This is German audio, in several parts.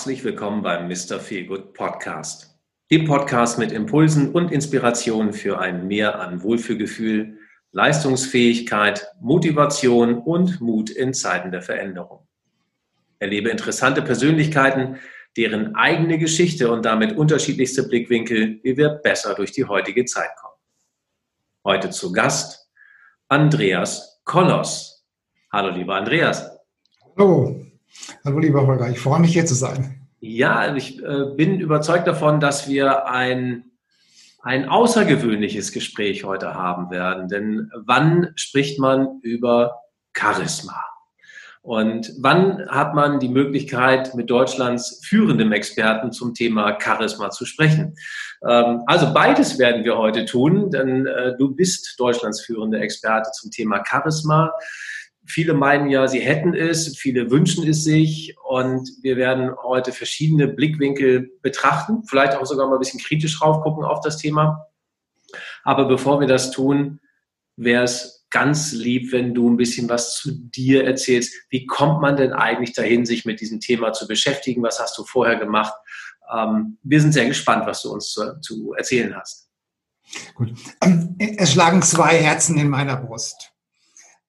herzlich willkommen beim Mr. Feelgood Podcast. Dem Podcast mit Impulsen und Inspirationen für ein Mehr an Wohlfühlgefühl, Leistungsfähigkeit, Motivation und Mut in Zeiten der Veränderung. Erlebe interessante Persönlichkeiten, deren eigene Geschichte und damit unterschiedlichste Blickwinkel, wie wir besser durch die heutige Zeit kommen. Heute zu Gast Andreas Kollos. Hallo, lieber Andreas. Hallo. Hallo, lieber Holger. Ich freue mich, hier zu sein. Ja, ich äh, bin überzeugt davon, dass wir ein, ein außergewöhnliches Gespräch heute haben werden. Denn wann spricht man über Charisma? Und wann hat man die Möglichkeit, mit Deutschlands führendem Experten zum Thema Charisma zu sprechen? Ähm, also beides werden wir heute tun, denn äh, du bist Deutschlands führende Experte zum Thema Charisma. Viele meinen ja, sie hätten es, viele wünschen es sich und wir werden heute verschiedene Blickwinkel betrachten, vielleicht auch sogar mal ein bisschen kritisch raufgucken auf das Thema. Aber bevor wir das tun, wäre es ganz lieb, wenn du ein bisschen was zu dir erzählst. Wie kommt man denn eigentlich dahin, sich mit diesem Thema zu beschäftigen? Was hast du vorher gemacht? Ähm, wir sind sehr gespannt, was du uns zu, zu erzählen hast. Gut. Es schlagen zwei Herzen in meiner Brust.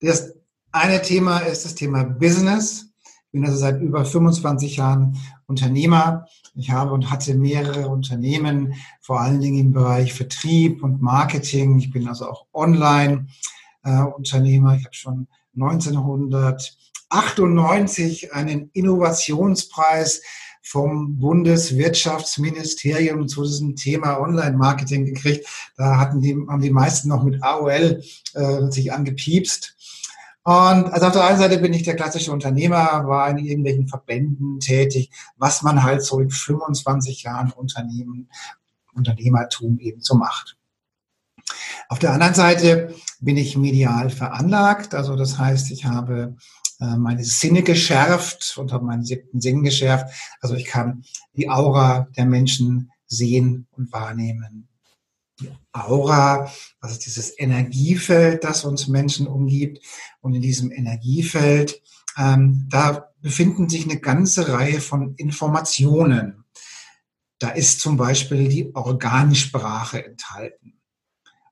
Das eine Thema ist das Thema Business. Ich bin also seit über 25 Jahren Unternehmer. Ich habe und hatte mehrere Unternehmen, vor allen Dingen im Bereich Vertrieb und Marketing. Ich bin also auch Online-Unternehmer. ich habe schon 1998 einen Innovationspreis vom Bundeswirtschaftsministerium zu diesem Thema Online-Marketing gekriegt. Da hatten die, haben die meisten noch mit AOL äh, sich angepiepst. Und also auf der einen Seite bin ich der klassische Unternehmer, war in irgendwelchen Verbänden tätig, was man halt so in 25 Jahren Unternehmen, Unternehmertum eben so macht. Auf der anderen Seite bin ich medial veranlagt, also das heißt, ich habe äh, meine Sinne geschärft und habe meinen siebten Sinn geschärft. Also ich kann die Aura der Menschen sehen und wahrnehmen die Aura, also dieses Energiefeld, das uns Menschen umgibt. Und in diesem Energiefeld, ähm, da befinden sich eine ganze Reihe von Informationen. Da ist zum Beispiel die Organsprache enthalten.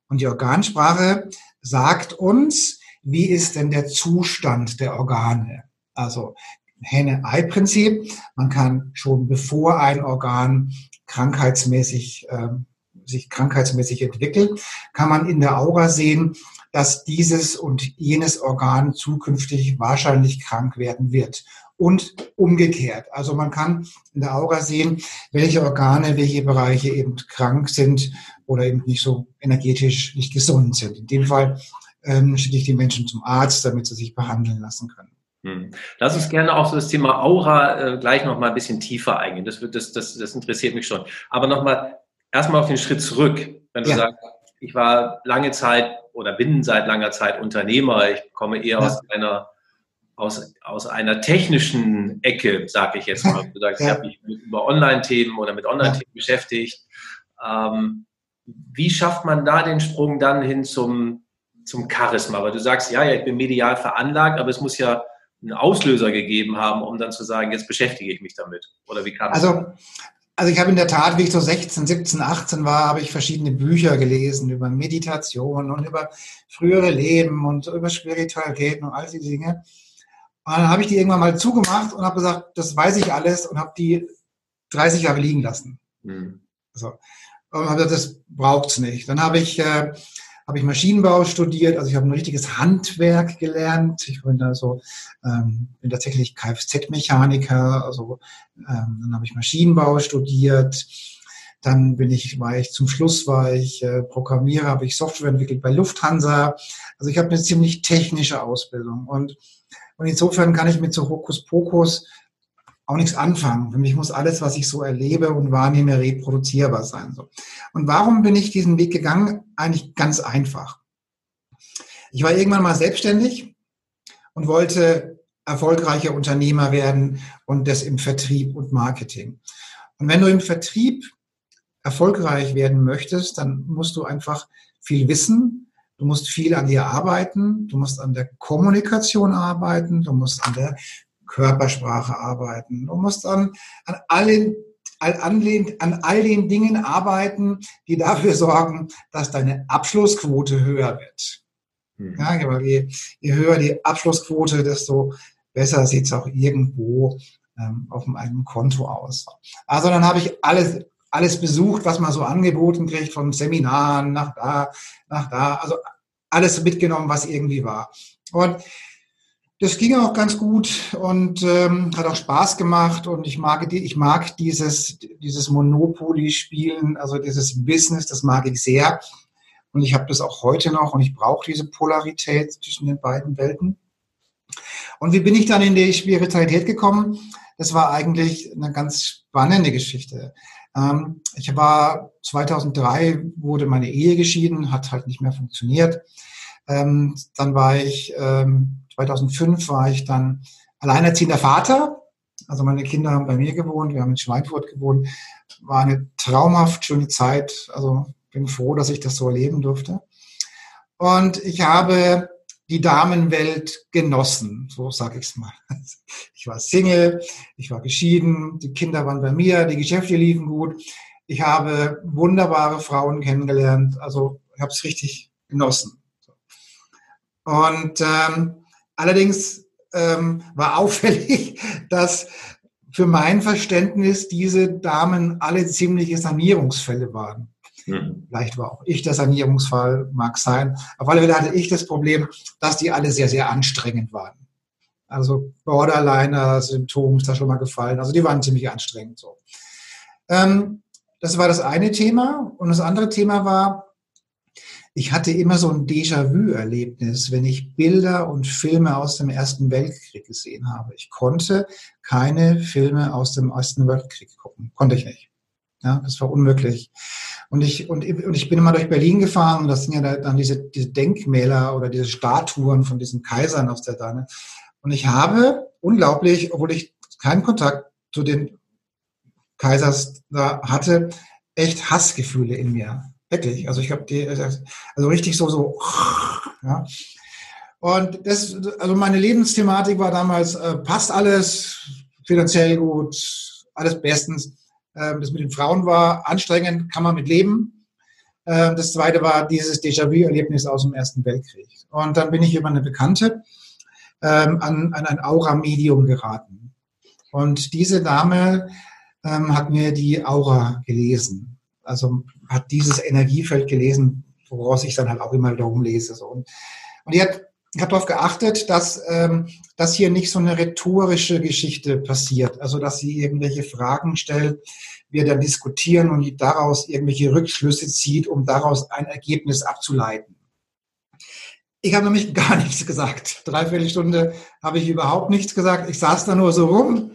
Und die Organsprache sagt uns, wie ist denn der Zustand der Organe? Also Henne-Ei-Prinzip. Man kann schon bevor ein Organ krankheitsmäßig ähm, sich krankheitsmäßig entwickelt, kann man in der Aura sehen, dass dieses und jenes Organ zukünftig wahrscheinlich krank werden wird. Und umgekehrt. Also man kann in der Aura sehen, welche Organe, welche Bereiche eben krank sind oder eben nicht so energetisch nicht gesund sind. In dem Fall ähm, schicke ich die Menschen zum Arzt, damit sie sich behandeln lassen können. Hm. Lass uns gerne auch so das Thema Aura äh, gleich noch mal ein bisschen tiefer eingehen. Das, wird, das, das, das interessiert mich schon. Aber noch mal erstmal auf den Schritt zurück, wenn du ja. sagst, ich war lange Zeit oder bin seit langer Zeit Unternehmer, ich komme eher ja. aus einer aus, aus einer technischen Ecke, sage ich jetzt mal. Du sagst, ich habe mich mit, über Online-Themen oder mit Online-Themen beschäftigt. Ähm, wie schafft man da den Sprung dann hin zum, zum Charisma? Weil du sagst, ja, ja, ich bin medial veranlagt, aber es muss ja einen Auslöser gegeben haben, um dann zu sagen, jetzt beschäftige ich mich damit. Oder wie kam also, also ich habe in der Tat, wie ich so 16, 17, 18 war, habe ich verschiedene Bücher gelesen über Meditation und über frühere Leben und über Spiritualität und all diese Dinge. Und dann habe ich die irgendwann mal zugemacht und habe gesagt, das weiß ich alles und habe die 30 Jahre liegen lassen. Mhm. So. Und habe gesagt, das braucht's nicht. Dann habe ich äh, habe ich Maschinenbau studiert, also ich habe ein richtiges Handwerk gelernt. Ich bin da so, ähm, bin tatsächlich Kfz-Mechaniker, also ähm, dann habe ich Maschinenbau studiert. Dann bin ich, war ich zum Schluss war ich äh, Programmierer, habe ich Software entwickelt bei Lufthansa. Also ich habe eine ziemlich technische Ausbildung und und insofern kann ich mit so Hokuspokus auch nichts anfangen. Für mich muss alles, was ich so erlebe und wahrnehme, reproduzierbar sein. So. Und warum bin ich diesen Weg gegangen? Eigentlich ganz einfach. Ich war irgendwann mal selbstständig und wollte erfolgreicher Unternehmer werden und das im Vertrieb und Marketing. Und wenn du im Vertrieb erfolgreich werden möchtest, dann musst du einfach viel wissen, du musst viel an dir arbeiten, du musst an der Kommunikation arbeiten, du musst an der Körpersprache arbeiten. Du musst an, an allen an, an all den Dingen arbeiten, die dafür sorgen, dass deine Abschlussquote höher wird. Mhm. Ja, weil je, je höher die Abschlussquote, desto besser sieht es auch irgendwo ähm, auf einem Konto aus. Also dann habe ich alles, alles besucht, was man so angeboten kriegt, von Seminaren nach da, nach da, also alles mitgenommen, was irgendwie war. Und das ging auch ganz gut und ähm, hat auch Spaß gemacht und ich mag, ich mag dieses, dieses Monopoly-Spielen, also dieses Business, das mag ich sehr. Und ich habe das auch heute noch und ich brauche diese Polarität zwischen den beiden Welten. Und wie bin ich dann in die Spiritualität gekommen? Das war eigentlich eine ganz spannende Geschichte. Ähm, ich war 2003 wurde meine Ehe geschieden, hat halt nicht mehr funktioniert. Ähm, dann war ich ähm, 2005 war ich dann alleinerziehender Vater. Also meine Kinder haben bei mir gewohnt, wir haben in Schweinfurt gewohnt. War eine traumhaft schöne Zeit. Also bin froh, dass ich das so erleben durfte. Und ich habe die Damenwelt genossen, so sage ich es mal. Ich war Single, ich war geschieden, die Kinder waren bei mir, die Geschäfte liefen gut. Ich habe wunderbare Frauen kennengelernt, also ich habe es richtig genossen. Und ähm, Allerdings ähm, war auffällig, dass für mein Verständnis diese Damen alle ziemliche Sanierungsfälle waren. Mhm. Vielleicht war auch ich der Sanierungsfall, mag sein. Auf alle Fälle hatte ich das Problem, dass die alle sehr, sehr anstrengend waren. Also Borderliner-Symptom ist da schon mal gefallen. Also die waren ziemlich anstrengend so. Ähm, das war das eine Thema. Und das andere Thema war, ich hatte immer so ein Déjà-vu-Erlebnis, wenn ich Bilder und Filme aus dem Ersten Weltkrieg gesehen habe. Ich konnte keine Filme aus dem Ersten Weltkrieg gucken. Konnte ich nicht. Ja, das war unmöglich. Und ich, und, und ich bin immer durch Berlin gefahren und das sind ja dann diese, diese Denkmäler oder diese Statuen von diesen Kaisern aus der Dane. Und ich habe unglaublich, obwohl ich keinen Kontakt zu den Kaisers da hatte, echt Hassgefühle in mir. Wirklich. Also ich habe die, also richtig so, so, ja. Und das, also meine Lebensthematik war damals, äh, passt alles, finanziell gut, alles bestens. Ähm, das mit den Frauen war anstrengend, kann man mit leben. Ähm, das zweite war dieses Déjà-vu-Erlebnis aus dem Ersten Weltkrieg. Und dann bin ich über eine Bekannte ähm, an, an ein Aura-Medium geraten. Und diese Dame ähm, hat mir die Aura gelesen. Also hat dieses Energiefeld gelesen, woraus ich dann halt auch immer wieder umlese. So. Und, und hat, hat darauf geachtet, dass, ähm, dass hier nicht so eine rhetorische Geschichte passiert. Also dass sie irgendwelche Fragen stellt, wir dann diskutieren und daraus irgendwelche Rückschlüsse zieht, um daraus ein Ergebnis abzuleiten. Ich habe nämlich gar nichts gesagt. Dreiviertel Stunde habe ich überhaupt nichts gesagt. Ich saß da nur so rum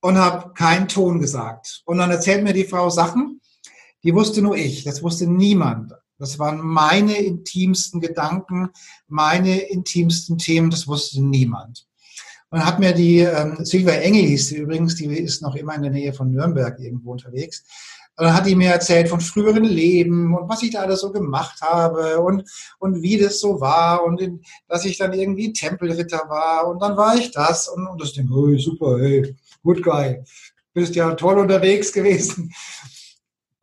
und habe keinen Ton gesagt. Und dann erzählt mir die Frau Sachen, die wusste nur ich, das wusste niemand. Das waren meine intimsten Gedanken, meine intimsten Themen, das wusste niemand. Und hat mir die ähm, Silvia Engel hieß sie übrigens, die ist noch immer in der Nähe von Nürnberg irgendwo unterwegs. Und dann hat die mir erzählt von früheren Leben und was ich da alles so gemacht habe und, und wie das so war und in, dass ich dann irgendwie Tempelritter war und dann war ich das und, und das Ding, hey, super, hey, good guy, bist ja toll unterwegs gewesen.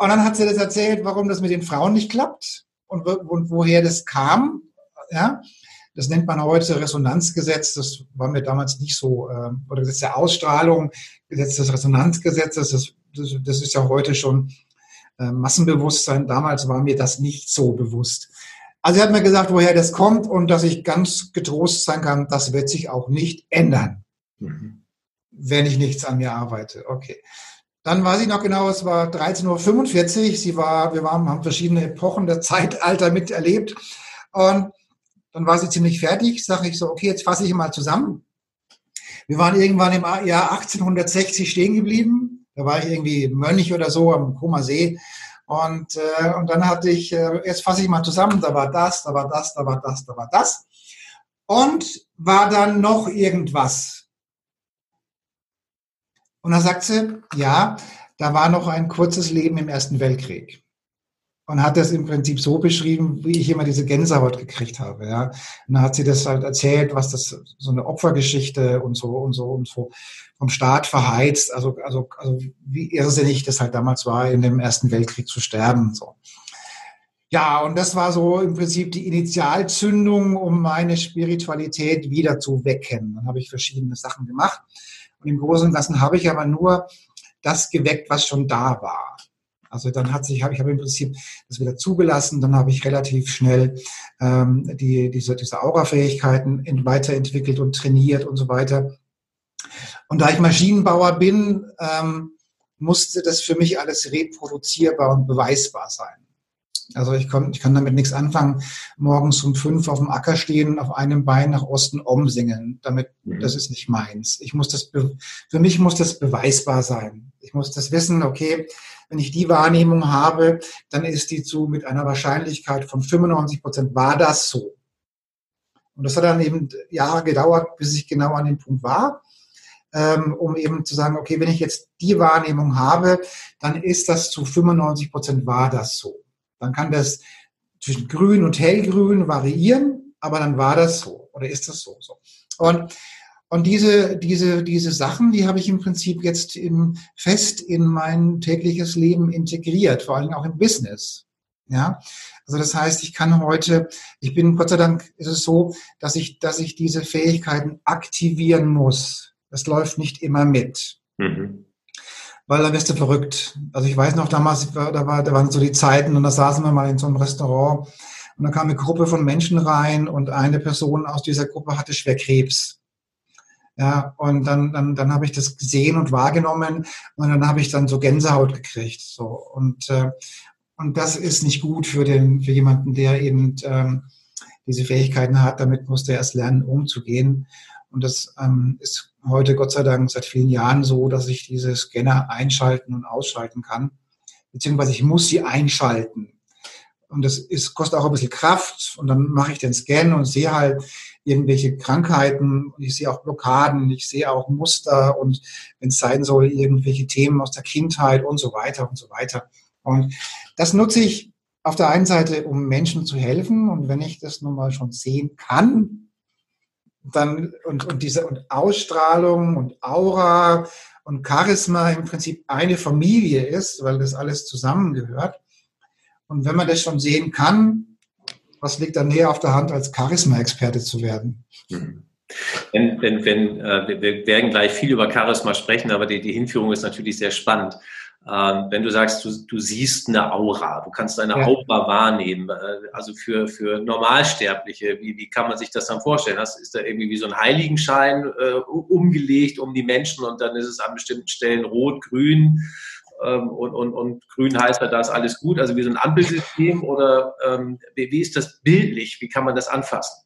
Und dann hat sie das erzählt, warum das mit den Frauen nicht klappt und, und woher das kam. Ja, das nennt man heute Resonanzgesetz. Das war mir damals nicht so, äh, oder Gesetz der Ausstrahlung, Gesetz des Resonanzgesetzes. Das, das, das ist ja heute schon äh, Massenbewusstsein. Damals war mir das nicht so bewusst. Also er hat mir gesagt, woher das kommt und dass ich ganz getrost sein kann, das wird sich auch nicht ändern, mhm. wenn ich nichts an mir arbeite. Okay. Dann weiß ich noch genau, es war 13.45 Uhr. Sie war, wir waren, haben verschiedene Epochen der Zeitalter miterlebt. Und dann war sie ziemlich fertig. Sage ich so, okay, jetzt fasse ich mal zusammen. Wir waren irgendwann im Jahr 1860 stehen geblieben. Da war ich irgendwie Mönch oder so am Koma See. Und, äh, und dann hatte ich, äh, jetzt fasse ich mal zusammen, da war das, da war das, da war das, da war das. Und war dann noch irgendwas. Und dann sagt sie, ja, da war noch ein kurzes Leben im Ersten Weltkrieg. und hat das im Prinzip so beschrieben, wie ich immer diese Gänsehaut gekriegt habe. Ja. Und dann hat sie das halt erzählt, was das so eine Opfergeschichte und so und so und so vom Staat verheizt. Also also also wie irrsinnig das halt damals war, in dem Ersten Weltkrieg zu sterben. So. Ja, und das war so im Prinzip die Initialzündung, um meine Spiritualität wieder zu wecken. Dann habe ich verschiedene Sachen gemacht. Und im Großen und Ganzen habe ich aber nur das geweckt, was schon da war. Also dann hat sich, habe ich habe im Prinzip das wieder zugelassen, dann habe ich relativ schnell ähm, die, diese, diese Aura-Fähigkeiten weiterentwickelt und trainiert und so weiter. Und da ich Maschinenbauer bin, ähm, musste das für mich alles reproduzierbar und beweisbar sein. Also ich kann, ich kann damit nichts anfangen, morgens um fünf auf dem Acker stehen, auf einem Bein nach Osten umsingen. Damit, mhm. das ist nicht meins. Ich muss das, für mich muss das beweisbar sein. Ich muss das wissen, okay, wenn ich die Wahrnehmung habe, dann ist die zu mit einer Wahrscheinlichkeit von 95 Prozent war das so. Und das hat dann eben Jahre gedauert, bis ich genau an dem Punkt war, ähm, um eben zu sagen, okay, wenn ich jetzt die Wahrnehmung habe, dann ist das zu 95 Prozent war das so. Dann kann das zwischen grün und hellgrün variieren, aber dann war das so oder ist das so. so. Und, und diese, diese, diese Sachen, die habe ich im Prinzip jetzt im, fest in mein tägliches Leben integriert, vor allem auch im Business. Ja, also das heißt, ich kann heute, ich bin Gott sei Dank ist es so, dass ich, dass ich diese Fähigkeiten aktivieren muss. Das läuft nicht immer mit. Mhm weil da wirst du verrückt. Also ich weiß noch damals, da, war, da waren so die Zeiten und da saßen wir mal in so einem Restaurant und da kam eine Gruppe von Menschen rein und eine Person aus dieser Gruppe hatte schwer Krebs. Ja, und dann, dann, dann habe ich das gesehen und wahrgenommen und dann habe ich dann so Gänsehaut gekriegt. So. Und, äh, und das ist nicht gut für, den, für jemanden, der eben ähm, diese Fähigkeiten hat. Damit muss der erst lernen, umzugehen. Und das ähm, ist heute Gott sei Dank seit vielen Jahren so, dass ich diese Scanner einschalten und ausschalten kann. Beziehungsweise ich muss sie einschalten. Und das ist, kostet auch ein bisschen Kraft. Und dann mache ich den Scan und sehe halt irgendwelche Krankheiten. Ich sehe auch Blockaden. Ich sehe auch Muster. Und wenn es sein soll, irgendwelche Themen aus der Kindheit und so weiter und so weiter. Und das nutze ich auf der einen Seite, um Menschen zu helfen. Und wenn ich das nun mal schon sehen kann, dann und, und diese und Ausstrahlung und Aura und Charisma im Prinzip eine Familie ist, weil das alles zusammengehört. Und wenn man das schon sehen kann, was liegt da näher auf der Hand, als Charisma-Experte zu werden? Mhm. Wenn, wenn, wenn, äh, wir werden gleich viel über Charisma sprechen, aber die, die Hinführung ist natürlich sehr spannend. Ähm, wenn du sagst, du, du siehst eine Aura, du kannst eine ja. Aura wahrnehmen, äh, also für, für Normalsterbliche, wie, wie kann man sich das dann vorstellen? Hast, ist da irgendwie wie so ein Heiligenschein äh, umgelegt um die Menschen und dann ist es an bestimmten Stellen rot, grün ähm, und, und, und grün heißt da, da ist alles gut, also wie so ein Ampelsystem oder ähm, wie, wie ist das bildlich, wie kann man das anfassen?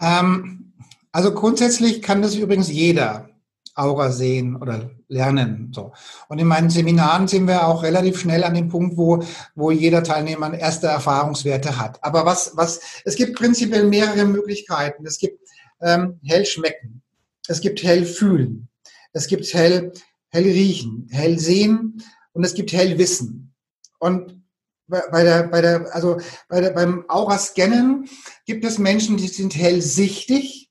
Ähm, also grundsätzlich kann das übrigens jeder. Aura sehen oder lernen. So. Und in meinen Seminaren sind wir auch relativ schnell an dem Punkt, wo, wo jeder Teilnehmer erste Erfahrungswerte hat. Aber was, was, es gibt prinzipiell mehrere Möglichkeiten. Es gibt ähm, hell schmecken. Es gibt hell fühlen. Es gibt hell, hell riechen, hell sehen und es gibt hell wissen. Und bei der, bei der, also bei der, beim Aura-Scannen gibt es Menschen, die sind hellsichtig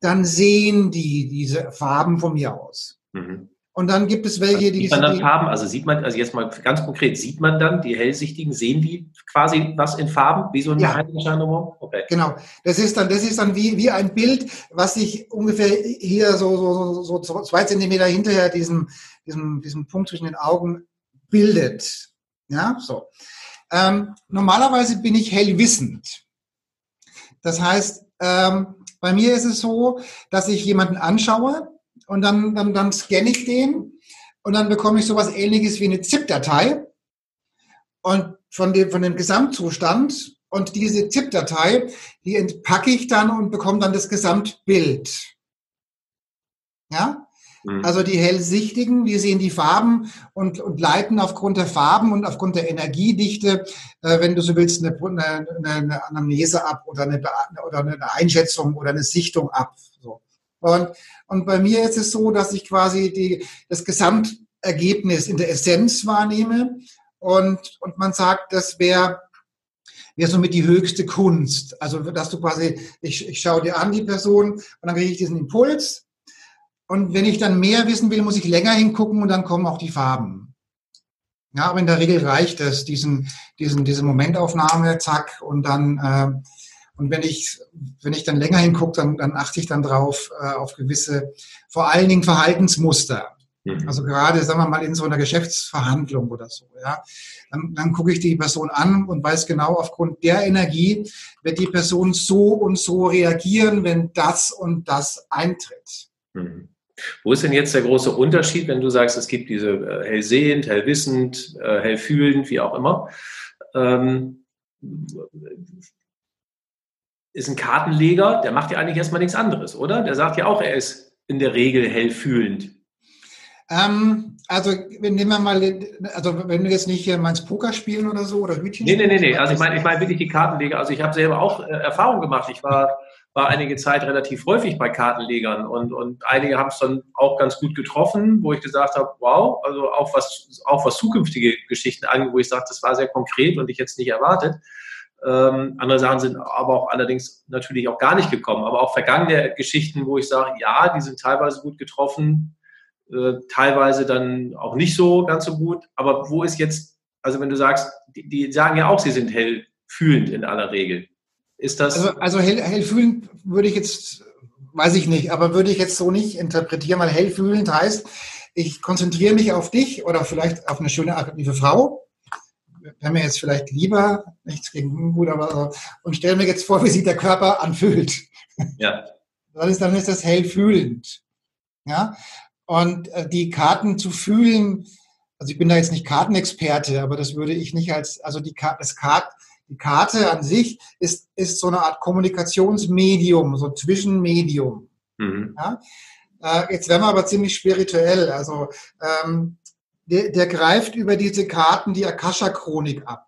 dann sehen die diese Farben von mir aus. Mhm. Und dann gibt es welche, die. Sieht man dann Farben? Also sieht man, also jetzt mal ganz konkret, sieht man dann, die Hellsichtigen, sehen die quasi was in Farben, wie so ein ja. Heiligenschein Okay. Genau. Das ist dann, das ist dann wie, wie ein Bild, was sich ungefähr hier so, so, so, so zwei Zentimeter hinterher diesem, diesem, diesem Punkt zwischen den Augen bildet. Ja, so. Ähm, normalerweise bin ich hellwissend. Das heißt, ähm, bei mir ist es so, dass ich jemanden anschaue und dann, dann, dann scanne ich den und dann bekomme ich sowas ähnliches wie eine ZIP-Datei und von dem, von dem Gesamtzustand und diese ZIP-Datei, die entpacke ich dann und bekomme dann das Gesamtbild. Ja? Mhm. Also die Hellsichtigen, die sehen die Farben und, und leiten aufgrund der Farben und aufgrund der Energiedichte, äh, wenn du so willst, eine, eine, eine Anamnese ab oder eine, oder eine Einschätzung oder eine Sichtung ab. So. Und, und bei mir ist es so, dass ich quasi die, das Gesamtergebnis in der Essenz wahrnehme und, und man sagt, das wäre wäre somit die höchste Kunst. Also, dass du quasi, ich, ich schaue dir an, die Person, und dann kriege ich diesen Impuls. Und wenn ich dann mehr wissen will, muss ich länger hingucken und dann kommen auch die Farben. Ja, aber in der Regel reicht es, diesen, diesen, diese Momentaufnahme, zack, und dann, äh, und wenn ich, wenn ich dann länger hingucke, dann, dann achte ich dann drauf, äh, auf gewisse, vor allen Dingen Verhaltensmuster. Mhm. Also gerade, sagen wir mal, in so einer Geschäftsverhandlung oder so, ja. Dann, dann gucke ich die Person an und weiß genau, aufgrund der Energie wird die Person so und so reagieren, wenn das und das eintritt. Mhm. Wo ist denn jetzt der große Unterschied, wenn du sagst, es gibt diese äh, hellsehend, hellwissend, äh, hellfühlend, wie auch immer? Ähm, ist ein Kartenleger, der macht ja eigentlich erstmal nichts anderes, oder? Der sagt ja auch, er ist in der Regel hellfühlend. Ähm, also, nehmen wir mal, also wenn du jetzt nicht hier meinst Poker spielen oder so oder Hütchen. Nee, nee, nee, nee. Also ich meine, ich meine wirklich die Kartenleger. Also ich habe selber auch äh, Erfahrung gemacht. Ich war, war einige Zeit relativ häufig bei Kartenlegern und, und einige haben es dann auch ganz gut getroffen, wo ich gesagt habe, wow, also auch was, auch was zukünftige Geschichten angeht, wo ich sage, das war sehr konkret und ich jetzt nicht erwartet. Ähm, andere Sachen sind aber auch allerdings natürlich auch gar nicht gekommen. Aber auch vergangene Geschichten, wo ich sage, ja, die sind teilweise gut getroffen, äh, teilweise dann auch nicht so ganz so gut. Aber wo ist jetzt, also wenn du sagst, die, die sagen ja auch, sie sind hellfühlend in aller Regel. Ist das. Also, also hell, hellfühlend würde ich jetzt, weiß ich nicht, aber würde ich jetzt so nicht interpretieren, weil hellfühlend heißt, ich konzentriere mich auf dich oder vielleicht auf eine schöne, attraktive Frau. Wäre mir jetzt vielleicht lieber, nichts gegen gut, aber und stelle mir jetzt vor, wie sich der Körper anfühlt. Ja. Dann ist, dann ist das hellfühlend. Ja. Und äh, die Karten zu fühlen, also ich bin da jetzt nicht Kartenexperte, aber das würde ich nicht als, also die, das Kart, die Karte an sich ist, ist so eine Art Kommunikationsmedium, so Zwischenmedium. Mhm. Ja? Äh, jetzt werden wir aber ziemlich spirituell. Also ähm, der, der greift über diese Karten die Akasha-Chronik ab.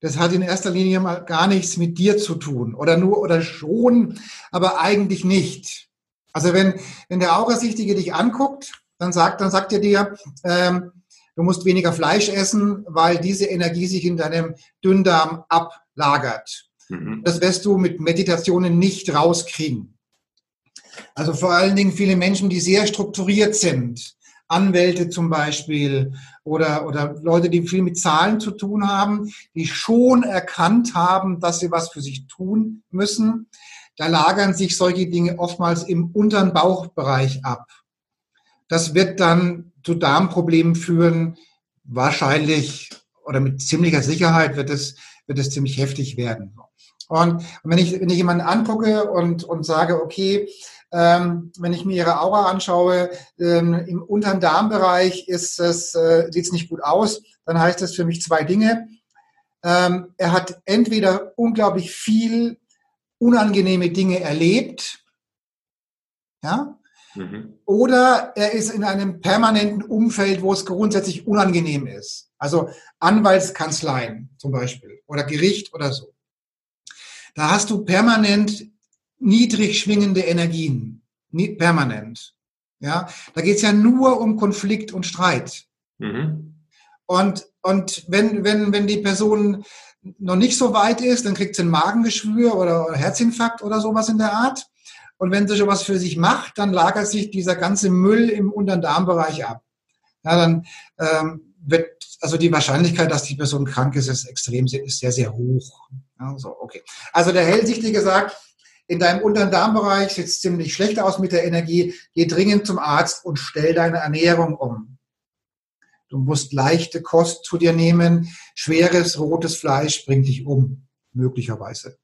Das hat in erster Linie mal gar nichts mit dir zu tun. Oder nur, oder schon, aber eigentlich nicht. Also wenn, wenn der Aurasichtige dich anguckt, dann sagt, dann sagt er dir, ähm, du musst weniger Fleisch essen, weil diese Energie sich in deinem Dünndarm ablagert. Mhm. Das wirst du mit Meditationen nicht rauskriegen. Also vor allen Dingen viele Menschen, die sehr strukturiert sind, Anwälte zum Beispiel oder, oder Leute, die viel mit Zahlen zu tun haben, die schon erkannt haben, dass sie was für sich tun müssen, da lagern sich solche Dinge oftmals im unteren Bauchbereich ab. Das wird dann zu Darmproblemen führen, wahrscheinlich oder mit ziemlicher Sicherheit wird es, wird es ziemlich heftig werden. Und, wenn, ich, wenn ich jemanden angucke und, und sage, okay, ähm, wenn ich mir ihre Aura anschaue, ähm, im unteren Darmbereich ist es, äh, sieht es nicht gut aus, dann heißt das für mich zwei Dinge. Ähm, er hat entweder unglaublich viel unangenehme Dinge erlebt, ja, mhm. oder er ist in einem permanenten Umfeld, wo es grundsätzlich unangenehm ist. Also Anwaltskanzleien zum Beispiel oder Gericht oder so. Da hast du permanent niedrig schwingende Energien, permanent. Ja, da geht es ja nur um Konflikt und Streit. Mhm. Und, und wenn, wenn, wenn die Person noch nicht so weit ist, dann kriegt sie ein Magengeschwür oder Herzinfarkt oder sowas in der Art. Und wenn sie sowas für sich macht, dann lagert sich dieser ganze Müll im unteren Darmbereich ab. Ja, dann ähm, wird also die Wahrscheinlichkeit, dass die Person krank ist, ist extrem ist sehr sehr hoch. Ja, so, okay. Also der Hellsichtige sagt, in deinem unteren Darmbereich sieht es ziemlich schlecht aus mit der Energie. Geh dringend zum Arzt und stell deine Ernährung um. Du musst leichte Kost zu dir nehmen. Schweres rotes Fleisch bringt dich um, möglicherweise.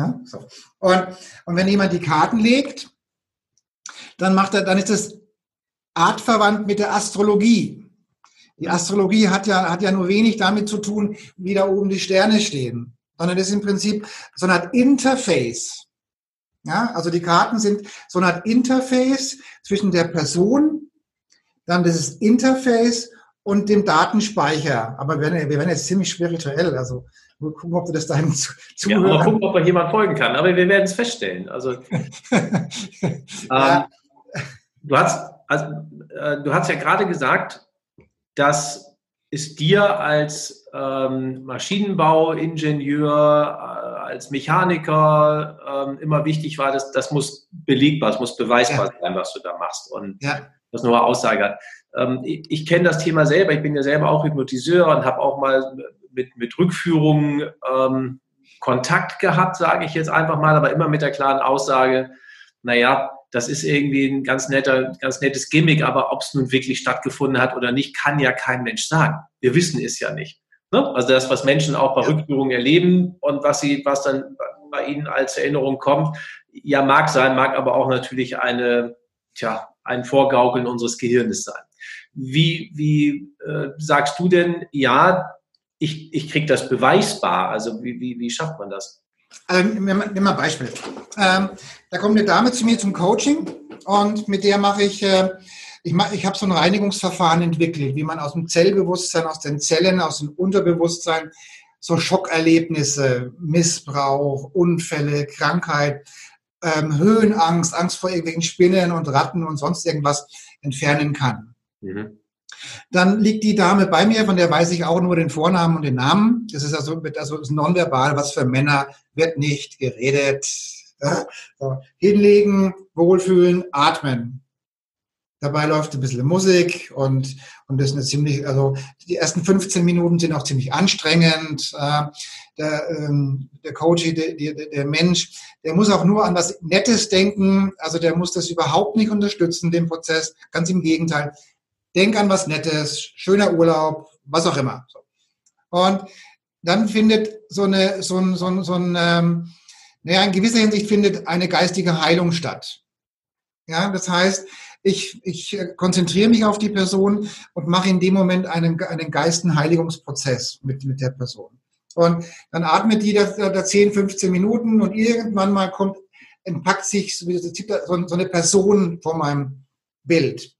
Ja? So. Und, und wenn jemand die Karten legt, dann macht er, dann ist es artverwandt mit der Astrologie. Die Astrologie hat ja, hat ja nur wenig damit zu tun, wie da oben die Sterne stehen, sondern ist im Prinzip so eine Art Interface. Ja, also die Karten sind so eine Art Interface zwischen der Person dann dieses Interface und dem Datenspeicher. Aber wir werden jetzt ziemlich spirituell. Also wir gucken, ob du das deinem zuhören. Ja, mal gucken, ob man jemand folgen kann. Aber wir werden es feststellen. Also ähm, du hast, also, äh, du hast ja gerade gesagt, dass ist dir als ähm, Maschinenbauingenieur, äh, als Mechaniker ähm, immer wichtig war, dass das muss belegbar, es muss beweisbar ja. sein, was du da machst und ja. das nur Aussage hat. Ähm, ich, ich kenne das Thema selber, ich bin ja selber auch Hypnotiseur und habe auch mal mit, mit Rückführungen ähm, Kontakt gehabt, sage ich jetzt einfach mal, aber immer mit der klaren Aussage, naja, das ist irgendwie ein ganz netter, ganz nettes Gimmick, aber ob es nun wirklich stattgefunden hat oder nicht, kann ja kein Mensch sagen. Wir wissen es ja nicht. Ne? Also das, was Menschen auch bei Rückführungen erleben und was sie, was dann bei ihnen als Erinnerung kommt, ja, mag sein, mag aber auch natürlich eine, tja, ein Vorgaukeln unseres Gehirnes sein. Wie, wie äh, sagst du denn, ja, ich, ich kriege das beweisbar? Also wie, wie, wie schafft man das? Also, nimm mal ein Beispiel. Ähm, da kommt eine Dame zu mir zum Coaching und mit der mache ich, äh, ich, mach, ich habe so ein Reinigungsverfahren entwickelt, wie man aus dem Zellbewusstsein, aus den Zellen, aus dem Unterbewusstsein so Schockerlebnisse, Missbrauch, Unfälle, Krankheit, ähm, Höhenangst, Angst vor irgendwelchen Spinnen und Ratten und sonst irgendwas entfernen kann. Mhm. Dann liegt die Dame bei mir, von der weiß ich auch nur den Vornamen und den Namen. Das ist also, also ist nonverbal, was für Männer wird nicht geredet. So. Hinlegen, wohlfühlen, atmen. Dabei läuft ein bisschen Musik und, und das ist eine ziemlich, also die ersten 15 Minuten sind auch ziemlich anstrengend. Äh, der, ähm, der Coach, der, der, der Mensch, der muss auch nur an was Nettes denken. Also der muss das überhaupt nicht unterstützen, den Prozess. Ganz im Gegenteil denk an was Nettes, schöner Urlaub, was auch immer. Und dann findet so eine, so ein, so ein, so ein ähm, naja, in gewisser Hinsicht findet eine geistige Heilung statt. Ja, das heißt, ich, ich konzentriere mich auf die Person und mache in dem Moment einen, einen Geistenheiligungsprozess mit, mit der Person. Und dann atmet die da, da 10, 15 Minuten und irgendwann mal kommt, entpackt sich so eine Person vor meinem Bild.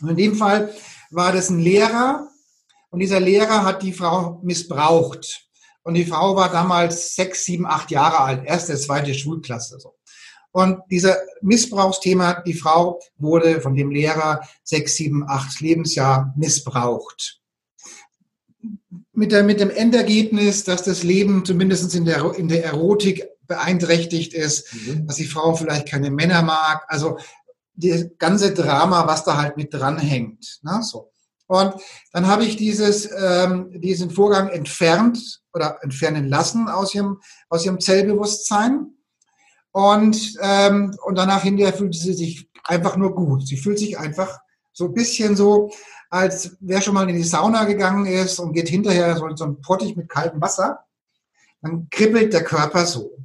Und in dem Fall war das ein Lehrer und dieser Lehrer hat die Frau missbraucht. Und die Frau war damals sechs, sieben, acht Jahre alt, erste, zweite Schulklasse. So. Und dieser Missbrauchsthema, die Frau wurde von dem Lehrer sechs, sieben, acht Lebensjahr missbraucht. Mit, der, mit dem Endergebnis, dass das Leben zumindest in der, in der Erotik beeinträchtigt ist, mhm. dass die Frau vielleicht keine Männer mag. Also die ganze Drama, was da halt mit dranhängt. Ne? So. Und dann habe ich dieses, ähm, diesen Vorgang entfernt oder entfernen lassen aus ihrem, aus ihrem Zellbewusstsein. Und, ähm, und danach hinterher fühlt sie sich einfach nur gut. Sie fühlt sich einfach so ein bisschen so, als wer schon mal in die Sauna gegangen ist und geht hinterher so, so ein Pottich mit kaltem Wasser, dann kribbelt der Körper so.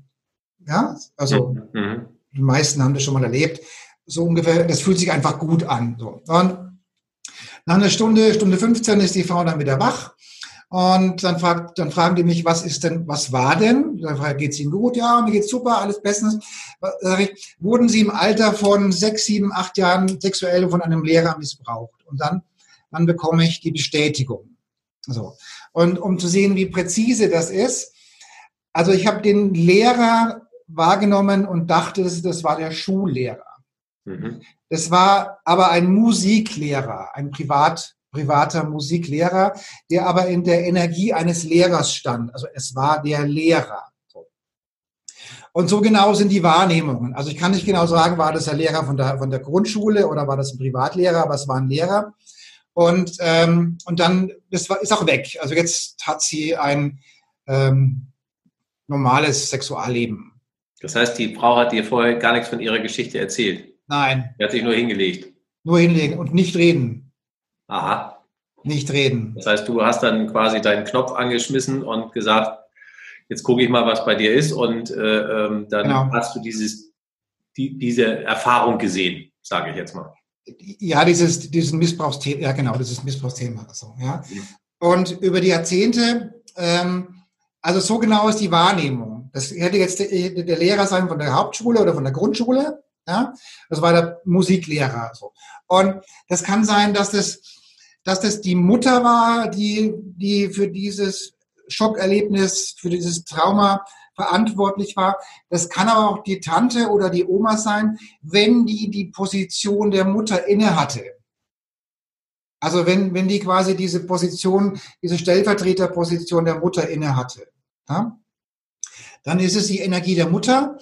Ja, also mhm. die meisten haben das schon mal erlebt so ungefähr, das fühlt sich einfach gut an. So. Und nach einer Stunde, Stunde 15 ist die Frau dann wieder wach. Und dann, fragt, dann fragen die mich, was ist denn, was war denn? Dann ich, geht's Ihnen gut? Ja, mir geht's super, alles bestens. Ich, wurden Sie im Alter von sechs, sieben, acht Jahren sexuell von einem Lehrer missbraucht? Und dann, dann bekomme ich die Bestätigung. So. Und um zu sehen, wie präzise das ist, also ich habe den Lehrer wahrgenommen und dachte, das war der Schullehrer. Mhm. Das war aber ein Musiklehrer, ein privat, privater Musiklehrer, der aber in der Energie eines Lehrers stand. Also es war der Lehrer. Und so genau sind die Wahrnehmungen. Also ich kann nicht genau sagen, war das der Lehrer von der, von der Grundschule oder war das ein Privatlehrer, aber es war ein Lehrer. Und, ähm, und dann, das war, ist auch weg. Also jetzt hat sie ein ähm, normales Sexualleben. Das heißt, die Frau hat dir vorher gar nichts von ihrer Geschichte erzählt. Nein. Er hat sich nur hingelegt. Nur hinlegen und nicht reden. Aha. Nicht reden. Das heißt, du hast dann quasi deinen Knopf angeschmissen und gesagt, jetzt gucke ich mal, was bei dir ist und äh, ähm, dann genau. hast du dieses, die, diese Erfahrung gesehen, sage ich jetzt mal. Ja, dieses, dieses Missbrauchsthema, ja genau, dieses Missbrauchsthema. Also, ja. Mhm. Und über die Jahrzehnte, ähm, also so genau ist die Wahrnehmung. Das hätte jetzt der, der Lehrer sein von der Hauptschule oder von der Grundschule. Ja? Das war der Musiklehrer. So. Und das kann sein, dass das, dass das die Mutter war, die, die für dieses Schockerlebnis, für dieses Trauma verantwortlich war. Das kann aber auch die Tante oder die Oma sein, wenn die die Position der Mutter inne hatte. Also wenn, wenn die quasi diese Position, diese Stellvertreterposition der Mutter inne hatte, ja, dann ist es die Energie der Mutter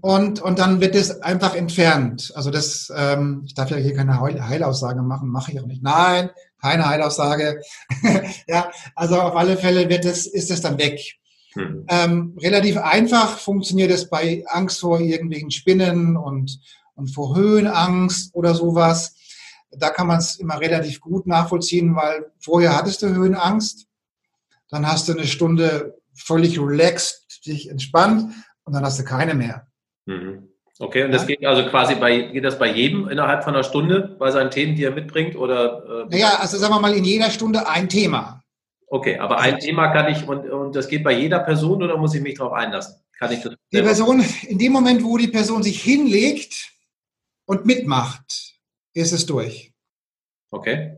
und, und dann wird es einfach entfernt. Also das, ähm, ich darf ja hier keine Heilaussage machen, mache ich auch nicht. Nein, keine Heilaussage. ja, also auf alle Fälle wird es, ist es dann weg. Hm. Ähm, relativ einfach funktioniert es bei Angst vor irgendwelchen Spinnen und, und vor Höhenangst oder sowas. Da kann man es immer relativ gut nachvollziehen, weil vorher hattest du Höhenangst, dann hast du eine Stunde völlig relaxed, dich entspannt und dann hast du keine mehr. Mhm. Okay, und das geht also quasi bei, geht das bei jedem innerhalb von einer Stunde bei seinen Themen, die er mitbringt? Oder, äh, naja, also sagen wir mal in jeder Stunde ein Thema. Okay, aber ein Thema kann ich, und, und das geht bei jeder Person oder muss ich mich darauf einlassen? Kann ich das die Person, in dem Moment, wo die Person sich hinlegt und mitmacht, ist es durch. Okay.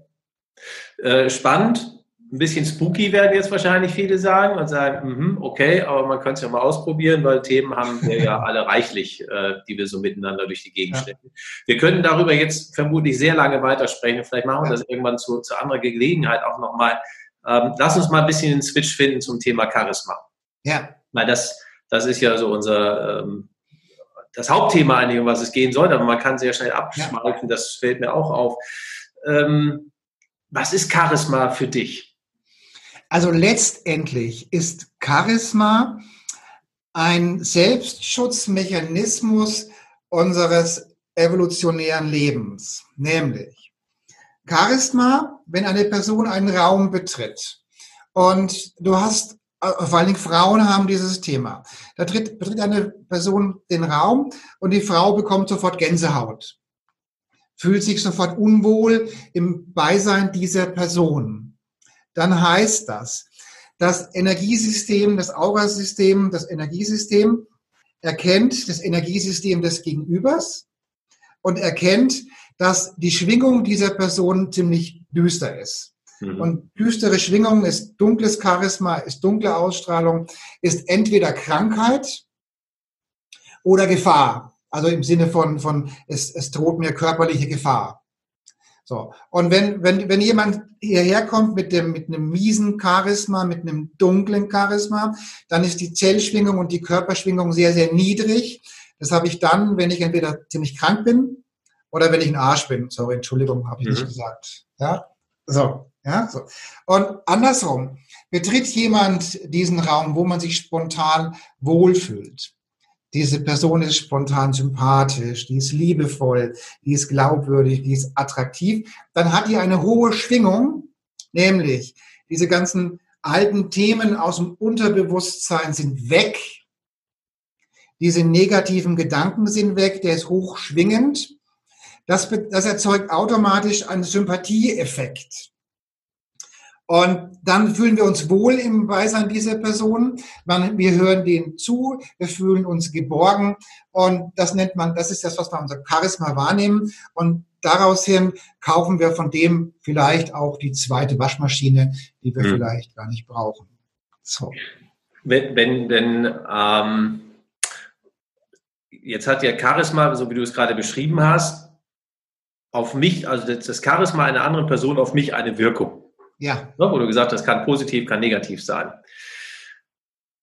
Äh, spannend ein bisschen spooky werden jetzt wahrscheinlich viele sagen und sagen, mm okay, aber man könnte es ja mal ausprobieren, weil Themen haben wir ja alle reichlich, äh, die wir so miteinander durch die Gegend ja. Wir können darüber jetzt vermutlich sehr lange weitersprechen. Vielleicht machen wir das irgendwann zu, zu anderer Gelegenheit auch nochmal. Ähm, lass uns mal ein bisschen den Switch finden zum Thema Charisma. Ja. Weil das, das ist ja so unser, ähm, das Hauptthema eigentlich, um was es gehen soll, aber man kann sehr schnell abschmalzen, ja. das fällt mir auch auf. Ähm, was ist Charisma für dich? Also letztendlich ist Charisma ein Selbstschutzmechanismus unseres evolutionären Lebens. Nämlich Charisma, wenn eine Person einen Raum betritt und du hast, vor allen Dingen Frauen haben dieses Thema. Da tritt, betritt eine Person den Raum und die Frau bekommt sofort Gänsehaut, fühlt sich sofort unwohl im Beisein dieser Person dann heißt das, das Energiesystem, das Aurasystem, das Energiesystem erkennt das Energiesystem des Gegenübers und erkennt, dass die Schwingung dieser Person ziemlich düster ist. Mhm. Und düstere Schwingung ist dunkles Charisma, ist dunkle Ausstrahlung, ist entweder Krankheit oder Gefahr. Also im Sinne von, von es, es droht mir körperliche Gefahr. So. Und wenn, wenn, wenn jemand hierher kommt mit dem, mit einem miesen Charisma, mit einem dunklen Charisma, dann ist die Zellschwingung und die Körperschwingung sehr, sehr niedrig. Das habe ich dann, wenn ich entweder ziemlich krank bin oder wenn ich ein Arsch bin. Sorry, Entschuldigung, habe ich mhm. nicht gesagt. Ja, so, ja, so. Und andersrum, betritt jemand diesen Raum, wo man sich spontan wohlfühlt diese Person ist spontan sympathisch, die ist liebevoll, die ist glaubwürdig, die ist attraktiv, dann hat die eine hohe Schwingung, nämlich diese ganzen alten Themen aus dem Unterbewusstsein sind weg. Diese negativen Gedanken sind weg, der ist hochschwingend. Das, das erzeugt automatisch einen Sympathieeffekt. Und dann fühlen wir uns wohl im Beisein dieser Person. Wir hören denen zu, wir fühlen uns geborgen. Und das nennt man, das ist das, was wir unser Charisma wahrnehmen. Und daraus hin kaufen wir von dem vielleicht auch die zweite Waschmaschine, die wir hm. vielleicht gar nicht brauchen. So. Wenn, wenn, wenn ähm, jetzt hat ja Charisma, so wie du es gerade beschrieben hast, auf mich, also das Charisma einer anderen Person auf mich eine Wirkung. Ja. Ne, wo du gesagt hast, kann positiv, kann negativ sein.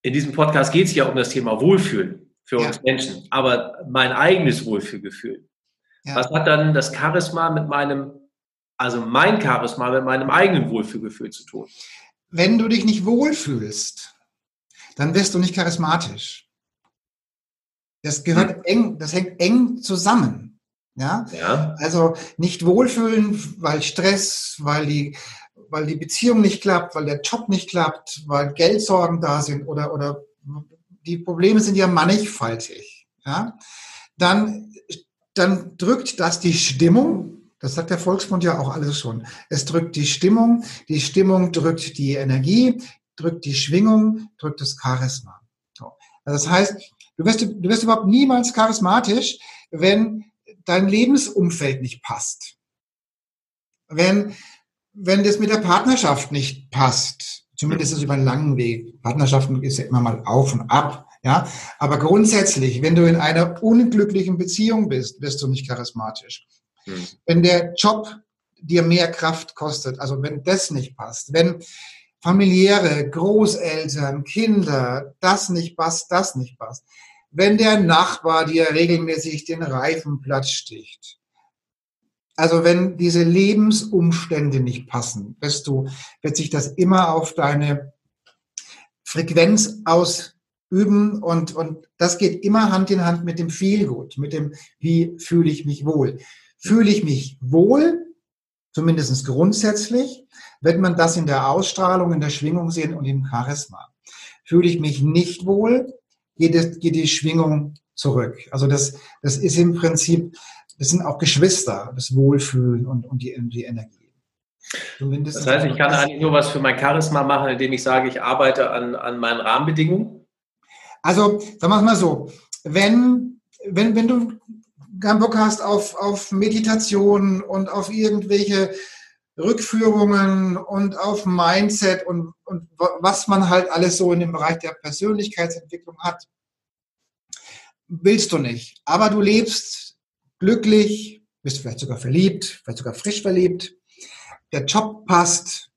In diesem Podcast geht es ja um das Thema Wohlfühlen für uns ja. Menschen, aber mein eigenes Wohlfühlgefühl. Ja. Was hat dann das Charisma mit meinem, also mein Charisma mit meinem eigenen Wohlfühlgefühl zu tun? Wenn du dich nicht wohlfühlst, dann wirst du nicht charismatisch. Das gehört hm. eng, das hängt eng zusammen. Ja? ja. Also nicht wohlfühlen, weil Stress, weil die weil die Beziehung nicht klappt, weil der Job nicht klappt, weil Geldsorgen da sind oder, oder die Probleme sind ja mannigfaltig, ja, dann, dann drückt das die Stimmung, das sagt der Volksmund ja auch alles schon. Es drückt die Stimmung, die Stimmung drückt die Energie, drückt die Schwingung, drückt das Charisma. So. Also das heißt, du wirst, du wirst überhaupt niemals charismatisch, wenn dein Lebensumfeld nicht passt. Wenn, wenn das mit der Partnerschaft nicht passt, zumindest ist über einen langen Weg, Partnerschaften ist ja immer mal auf und ab, ja, aber grundsätzlich, wenn du in einer unglücklichen Beziehung bist, bist du nicht charismatisch. Mhm. Wenn der Job dir mehr Kraft kostet, also wenn das nicht passt, wenn familiäre, Großeltern, Kinder, das nicht passt, das nicht passt, wenn der Nachbar dir regelmäßig den Reifen platt sticht, also wenn diese Lebensumstände nicht passen, wirst du, wird sich das immer auf deine Frequenz ausüben und, und das geht immer Hand in Hand mit dem Feelgood, mit dem, wie fühle ich mich wohl. Fühle ich mich wohl, zumindest grundsätzlich, wird man das in der Ausstrahlung, in der Schwingung sehen und im Charisma. Fühle ich mich nicht wohl, geht, es, geht die Schwingung zurück. Also das, das ist im Prinzip das sind auch Geschwister, das Wohlfühlen und, und, die, die Energie. Zumindest das heißt, ich kann eigentlich nur was für mein Charisma machen, indem ich sage, ich arbeite an, an meinen Rahmenbedingungen? Also, sagen wir es mal so, wenn, wenn, wenn du keinen Bock hast auf, auf Meditation und auf irgendwelche Rückführungen und auf Mindset und, und was man halt alles so in dem Bereich der Persönlichkeitsentwicklung hat, willst du nicht. Aber du lebst glücklich, bist vielleicht sogar verliebt, vielleicht sogar frisch verliebt, der Job passt,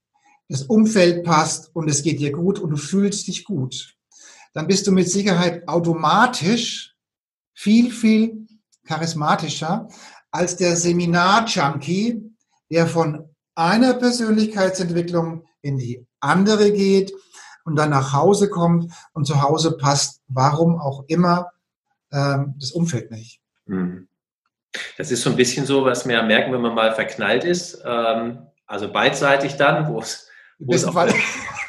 das Umfeld passt und es geht dir gut und du fühlst dich gut, dann bist du mit Sicherheit automatisch viel, viel charismatischer als der Seminar-Junkie, der von einer Persönlichkeitsentwicklung in die andere geht und dann nach Hause kommt und zu Hause passt, warum auch immer, ähm, das Umfeld nicht. Mhm. Das ist so ein bisschen so, was wir merken, wenn man mal verknallt ist. Ähm, also beidseitig dann, wo es, wo es, auch,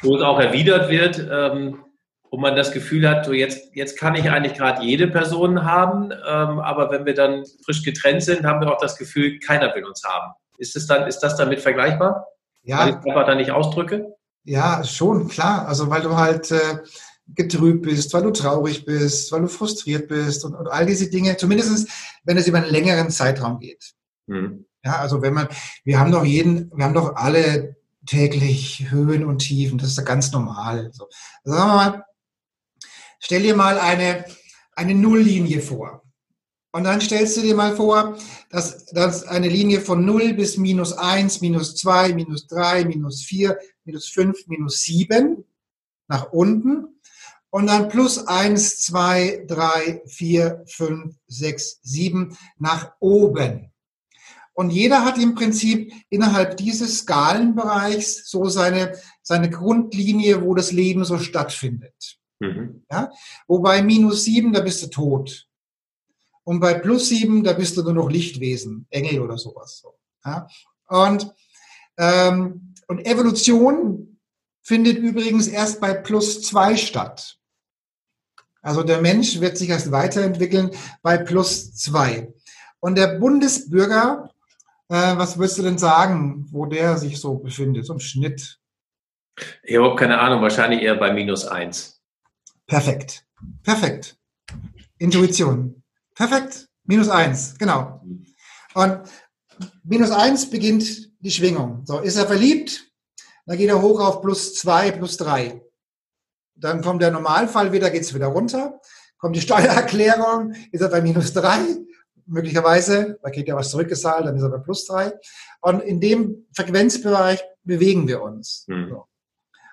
wo es auch erwidert wird, ähm, wo man das Gefühl hat, so jetzt, jetzt kann ich eigentlich gerade jede Person haben, ähm, aber wenn wir dann frisch getrennt sind, haben wir auch das Gefühl, keiner will uns haben. Ist, es dann, ist das damit vergleichbar? Ja. Weil ich es einfach da nicht ausdrücke? Ja, schon, klar. Also weil du halt äh, getrübt bist, weil du traurig bist, weil du frustriert bist und, und all diese Dinge, zumindest wenn es über einen längeren Zeitraum geht. Mhm. Ja, also wenn man, wir haben doch jeden, wir haben doch alle täglich Höhen und Tiefen, das ist ja ganz normal. So. Also sagen wir mal, stell dir mal eine, eine Nulllinie vor. Und dann stellst du dir mal vor, dass, dass eine Linie von 0 bis minus 1, minus 2, minus 3, minus 4, minus 5, minus 7 nach unten und dann plus eins, zwei, drei, vier, fünf, sechs, sieben nach oben. Und jeder hat im Prinzip innerhalb dieses Skalenbereichs so seine, seine Grundlinie, wo das Leben so stattfindet. Mhm. Ja? Wobei minus sieben, da bist du tot. Und bei plus sieben, da bist du nur noch Lichtwesen, Engel oder sowas. Ja? Und, ähm, und Evolution findet übrigens erst bei plus zwei statt. Also der Mensch wird sich erst weiterentwickeln bei plus zwei. Und der Bundesbürger, äh, was würdest du denn sagen, wo der sich so befindet, so im Schnitt? Ich habe keine Ahnung, wahrscheinlich eher bei minus eins. Perfekt. Perfekt. Intuition. Perfekt. Minus eins, genau. Und minus eins beginnt die Schwingung. So, ist er verliebt? Dann geht er hoch auf plus zwei, plus drei. Dann kommt der Normalfall wieder, geht es wieder runter. Kommt die Steuererklärung, ist er bei minus drei, möglicherweise, da kriegt er was zurückgezahlt, dann ist er bei plus drei. Und in dem Frequenzbereich bewegen wir uns. Mhm.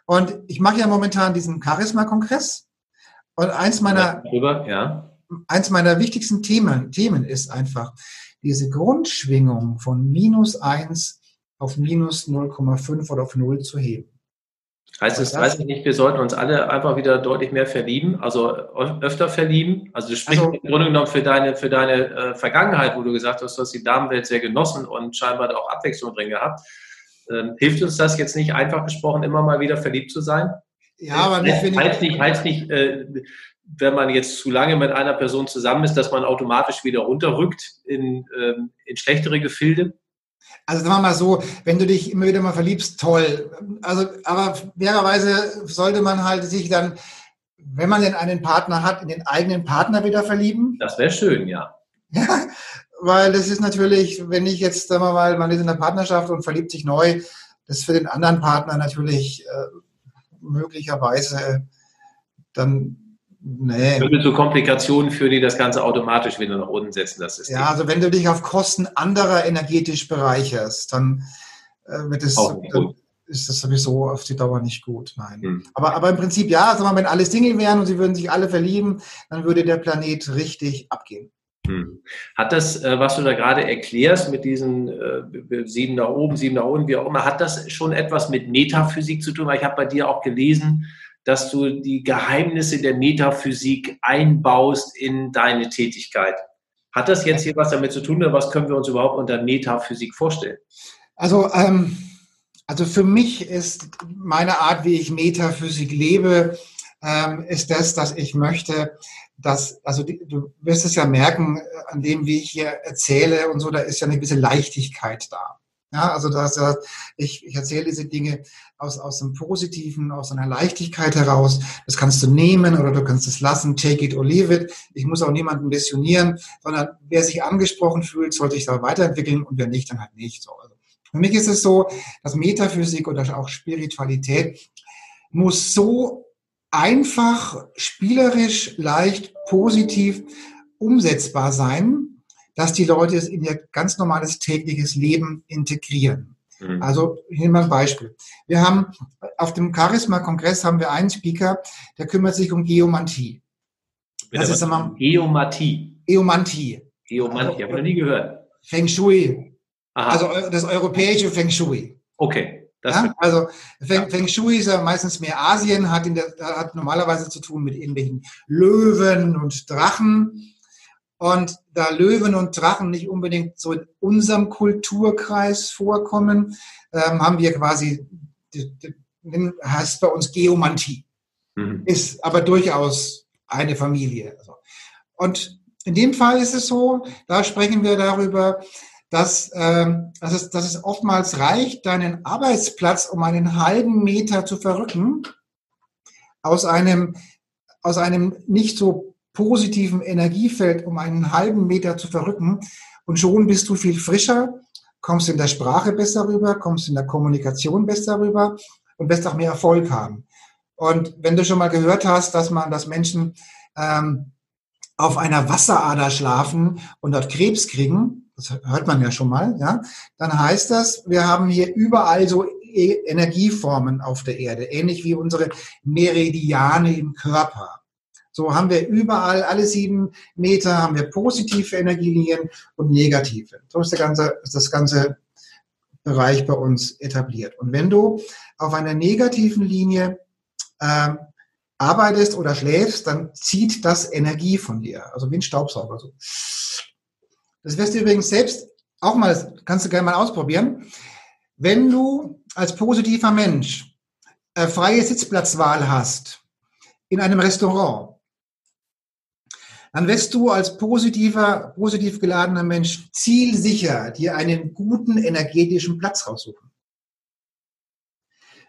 Und ich mache ja momentan diesen Charisma-Kongress. Und eins meiner, ja. eins meiner wichtigsten Themen, Themen ist einfach, diese Grundschwingung von minus eins auf minus 0,5 oder auf null zu heben. Heißt es, weiß ich nicht, wir sollten uns alle einfach wieder deutlich mehr verlieben, also öfter verlieben. Also das spricht also, im Grunde genommen für deine, für deine äh, Vergangenheit, wo du gesagt hast, du hast die Damenwelt sehr genossen und scheinbar auch Abwechslung drin gehabt. Ähm, hilft uns das jetzt nicht, einfach gesprochen, immer mal wieder verliebt zu sein? Ja, aber nicht, wenn heißt nicht, heißt nicht äh, wenn man jetzt zu lange mit einer Person zusammen ist, dass man automatisch wieder runterrückt in, ähm, in schlechtere Gefilde? Also sagen wir mal so, wenn du dich immer wieder mal verliebst, toll. Also, aber fairerweise sollte man halt sich dann, wenn man denn einen Partner hat, in den eigenen Partner wieder verlieben. Das wäre schön, ja. Ja, weil das ist natürlich, wenn ich jetzt, sagen wir mal, man ist in der Partnerschaft und verliebt sich neu, das ist für den anderen Partner natürlich äh, möglicherweise dann Nee. Würde zu Komplikationen führen, die das Ganze automatisch wieder nach unten setzen. Das System. Ja, also wenn du dich auf Kosten anderer energetisch bereicherst, dann äh, wird es, ist das sowieso auf die Dauer nicht gut. Nein. Hm. Aber, aber im Prinzip ja, also wenn alle Single wären und sie würden sich alle verlieben, dann würde der Planet richtig abgehen. Hm. Hat das, äh, was du da gerade erklärst mit diesen äh, sieben nach oben, sieben nach unten, wie auch immer, hat das schon etwas mit Metaphysik zu tun? Weil ich habe bei dir auch gelesen, dass du die Geheimnisse der Metaphysik einbaust in deine Tätigkeit. Hat das jetzt hier was damit zu tun oder was können wir uns überhaupt unter Metaphysik vorstellen? Also, ähm, also für mich ist meine Art, wie ich Metaphysik lebe, ähm, ist das, dass ich möchte, dass, also die, du wirst es ja merken, äh, an dem, wie ich hier erzähle und so, da ist ja eine gewisse Leichtigkeit da. Ja, also das, ich, ich erzähle diese Dinge aus, aus dem Positiven, aus einer Leichtigkeit heraus. Das kannst du nehmen oder du kannst es lassen, take it or leave it. Ich muss auch niemanden missionieren, sondern wer sich angesprochen fühlt, sollte sich da weiterentwickeln und wer nicht, dann halt nicht. So. Also für mich ist es so, dass Metaphysik oder auch Spiritualität muss so einfach, spielerisch, leicht, positiv umsetzbar sein, dass die Leute es in ihr ganz normales tägliches Leben integrieren. Mhm. Also, ich nehme mal ein Beispiel. Wir haben auf dem Charisma-Kongress haben wir einen Speaker, der kümmert sich um Geomantie. Das ist einmal Geomantie. Geomantie. Geomantie, also, habe ich noch nie gehört. Feng Shui. Aha. Also das europäische Feng Shui. Okay. Ja, also Feng, ja. Feng, Shui ist ja meistens mehr Asien, hat, der, hat normalerweise zu tun mit irgendwelchen Löwen und Drachen. Und da Löwen und Drachen nicht unbedingt so in unserem Kulturkreis vorkommen, ähm, haben wir quasi, heißt bei uns Geomantie. Mhm. Ist aber durchaus eine Familie. Und in dem Fall ist es so, da sprechen wir darüber, dass, ähm, dass, es, dass es oftmals reicht, deinen Arbeitsplatz um einen halben Meter zu verrücken, aus einem, aus einem nicht so positiven Energiefeld um einen halben Meter zu verrücken und schon bist du viel frischer, kommst in der Sprache besser rüber, kommst in der Kommunikation besser rüber und wirst auch mehr Erfolg haben. Und wenn du schon mal gehört hast, dass man, dass Menschen ähm, auf einer Wasserader schlafen und dort Krebs kriegen, das hört man ja schon mal, ja, dann heißt das, wir haben hier überall so e-, Energieformen auf der Erde, ähnlich wie unsere Meridiane im Körper. So haben wir überall, alle sieben Meter haben wir positive Energielinien und negative. So ist, der ganze, ist das ganze Bereich bei uns etabliert. Und wenn du auf einer negativen Linie ähm, arbeitest oder schläfst, dann zieht das Energie von dir, also wie ein Staubsauger. So. Das wirst du übrigens selbst auch mal, kannst du gerne mal ausprobieren. Wenn du als positiver Mensch äh, freie Sitzplatzwahl hast in einem Restaurant, dann wirst du als positiver, positiv geladener Mensch zielsicher dir einen guten energetischen Platz raussuchen.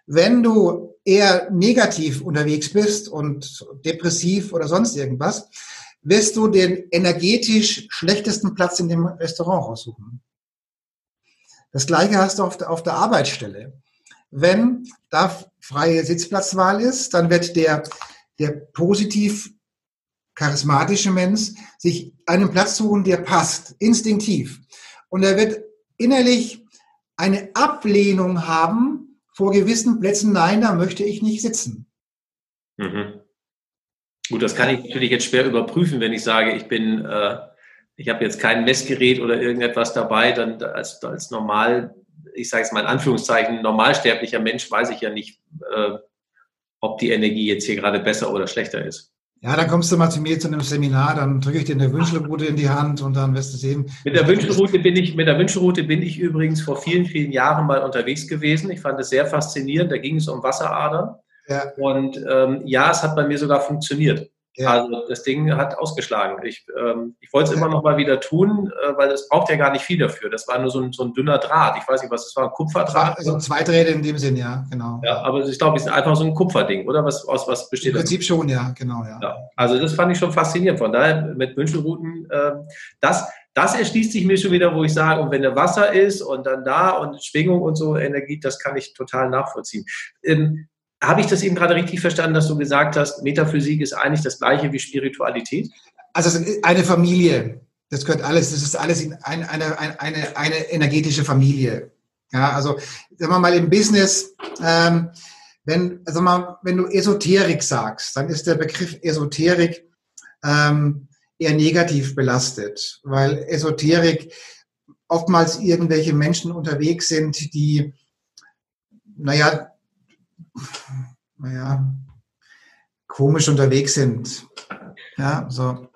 Wenn du eher negativ unterwegs bist und depressiv oder sonst irgendwas, wirst du den energetisch schlechtesten Platz in dem Restaurant raussuchen. Das gleiche hast du auf der, Arbeitsstelle. Wenn da freie Sitzplatzwahl ist, dann wird der, der positiv charismatische Mensch sich einen Platz suchen, der passt, instinktiv. Und er wird innerlich eine Ablehnung haben vor gewissen Plätzen, nein, da möchte ich nicht sitzen. Mhm. Gut, das kann ich natürlich jetzt schwer überprüfen, wenn ich sage, ich bin, äh, ich habe jetzt kein Messgerät oder irgendetwas dabei, dann als, als normal, ich sage es mal in Anführungszeichen, normalsterblicher Mensch weiß ich ja nicht, äh, ob die Energie jetzt hier gerade besser oder schlechter ist. Ja, dann kommst du mal zu mir zu einem Seminar, dann drücke ich dir eine Wünschelroute in die Hand und dann wirst du sehen. Mit der Wünschelroute bin ich, mit der Wünschelroute bin ich übrigens vor vielen, vielen Jahren mal unterwegs gewesen. Ich fand es sehr faszinierend. Da ging es um Wasseradern. Ja. Und ähm, ja, es hat bei mir sogar funktioniert. Ja. Also das Ding hat ausgeschlagen. Ich, ähm, ich wollte es immer noch mal wieder tun, äh, weil es braucht ja gar nicht viel dafür. Das war nur so ein, so ein dünner Draht. Ich weiß nicht, was das war, ein Kupferdraht. Also zwei Drähte in dem Sinn, ja, genau. Ja, aber ich glaube, es ist einfach so ein Kupferding, oder? Was, aus was besteht das? Im Prinzip das? schon, ja, genau, ja. ja. Also das fand ich schon faszinierend. Von daher mit Wünschelrouten, äh, das, das erschließt sich mir schon wieder, wo ich sage, und wenn der Wasser ist und dann da und Schwingung und so, Energie, das kann ich total nachvollziehen. Ähm, habe ich das eben gerade richtig verstanden, dass du gesagt hast, Metaphysik ist eigentlich das gleiche wie Spiritualität? Also eine Familie. Das gehört alles, das ist alles in eine, eine, eine, eine energetische Familie. Ja, also sagen wir mal im Business, ähm, wenn, also mal, wenn du Esoterik sagst, dann ist der Begriff Esoterik ähm, eher negativ belastet, weil Esoterik oftmals irgendwelche Menschen unterwegs sind, die, naja, naja, komisch unterwegs sind. Ja, so.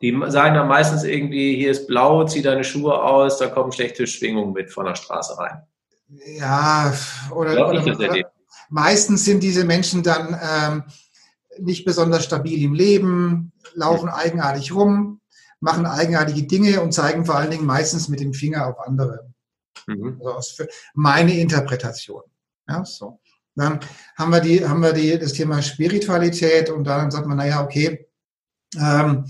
Die sagen dann meistens irgendwie, hier ist blau, zieh deine Schuhe aus, da kommen schlechte Schwingungen mit von der Straße rein. Ja, oder, oder meistens sind diese Menschen dann ähm, nicht besonders stabil im Leben, laufen eigenartig rum, machen eigenartige Dinge und zeigen vor allen Dingen meistens mit dem Finger auf andere. Mhm. Also meine Interpretation. Ja, so. Dann haben wir die, haben wir die, das Thema Spiritualität und dann sagt man, naja, okay, ähm,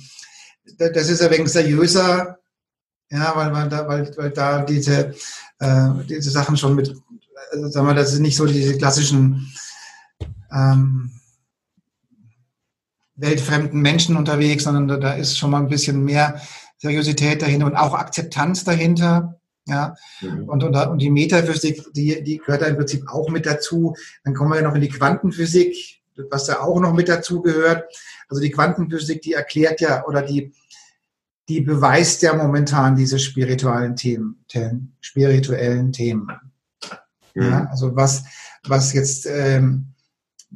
das ist ein wenig seriöser, ja, weil, weil, da, weil, weil da diese, äh, diese Sachen schon mit, also sagen wir, das sind nicht so diese klassischen ähm, weltfremden Menschen unterwegs, sondern da, da ist schon mal ein bisschen mehr Seriosität dahinter und auch Akzeptanz dahinter. Ja, mhm. und, und, und die Metaphysik, die, die gehört da im Prinzip auch mit dazu. Dann kommen wir ja noch in die Quantenphysik, was da auch noch mit dazu gehört. Also die Quantenphysik, die erklärt ja oder die, die beweist ja momentan diese spirituellen Themen, Themen spirituellen Themen. Mhm. Ja, also was, was jetzt, ähm,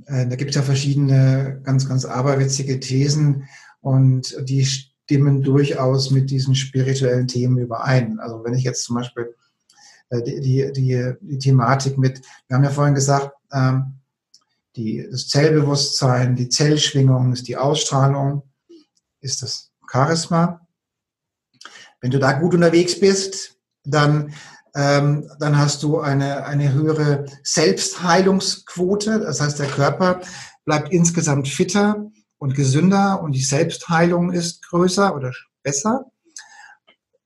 äh, da gibt es ja verschiedene ganz, ganz aberwitzige Thesen und die stimmen durchaus mit diesen spirituellen Themen überein. Also wenn ich jetzt zum Beispiel äh, die, die, die, die Thematik mit, wir haben ja vorhin gesagt, ähm, die, das Zellbewusstsein, die Zellschwingung ist die Ausstrahlung, ist das Charisma. Wenn du da gut unterwegs bist, dann, ähm, dann hast du eine, eine höhere Selbstheilungsquote. Das heißt, der Körper bleibt insgesamt fitter und gesünder und die Selbstheilung ist größer oder besser.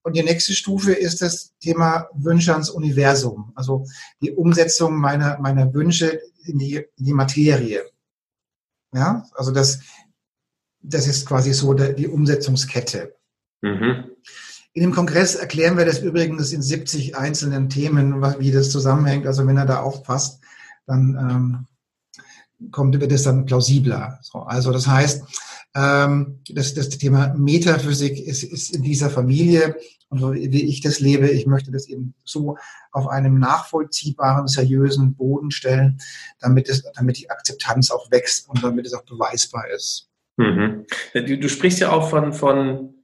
Und die nächste Stufe ist das Thema Wünsche ans Universum, also die Umsetzung meiner, meiner Wünsche in die, in die Materie. Ja, also das, das ist quasi so die Umsetzungskette. Mhm. In dem Kongress erklären wir das übrigens in 70 einzelnen Themen, wie das zusammenhängt. Also wenn er da aufpasst, dann ähm, kommt, wird es dann plausibler. So, also das heißt, ähm, das, das Thema Metaphysik ist, ist in dieser Familie und so wie ich das lebe, ich möchte das eben so auf einem nachvollziehbaren, seriösen Boden stellen, damit, es, damit die Akzeptanz auch wächst und damit es auch beweisbar ist. Mhm. Du, du, sprichst ja auch von, von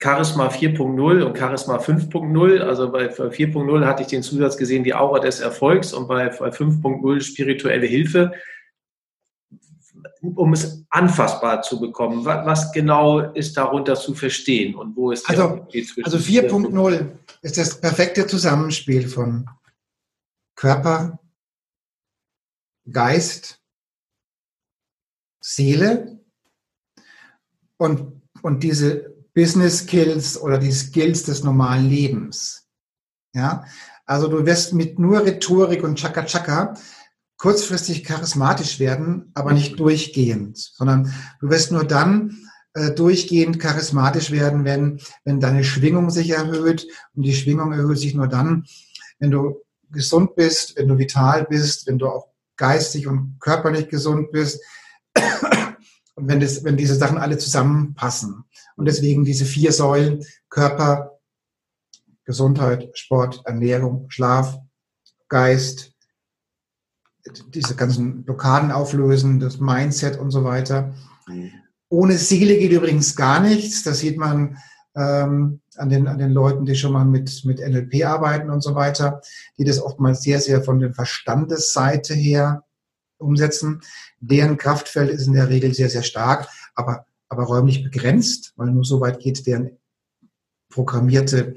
Charisma 4.0 und Charisma 5.0. Also bei 4.0 hatte ich den Zusatz gesehen, die Aura des Erfolgs und bei 5.0 spirituelle Hilfe um es anfassbar zu bekommen? Was, was, genau ist darunter zu verstehen und wo ist also, also 4.0 ist das perfekte Zusammenspiel von Körper, Geist, Seele und, und diese Business Skills oder die Skills des normalen Lebens. Ja, also du wirst mit nur Rhetorik und Chaka Chaka kurzfristig charismatisch werden, aber nicht mhm. durchgehend, sondern du wirst nur dann äh, durchgehend charismatisch werden, wenn, wenn deine Schwingung sich erhöht. Und die Schwingung erhöht sich nur dann, wenn du gesund bist, wenn du vital bist, wenn du auch geistig und körperlich gesund bist und wenn, das, wenn diese Sachen alle zusammenpassen. Und deswegen diese vier Säulen, Körper, Gesundheit, Sport, Ernährung, Schlaf, Geist, diese ganzen Blockaden auflösen, das Mindset und so weiter. Ohne Seele geht übrigens gar nichts. Das sieht man ähm, an, den, an den Leuten, die schon mal mit, mit NLP arbeiten und so weiter, die das oftmals sehr, sehr von der Verstandesseite her umsetzen. Deren Kraftfeld ist in der Regel sehr, sehr stark, aber, aber räumlich begrenzt, weil nur so weit geht deren programmierte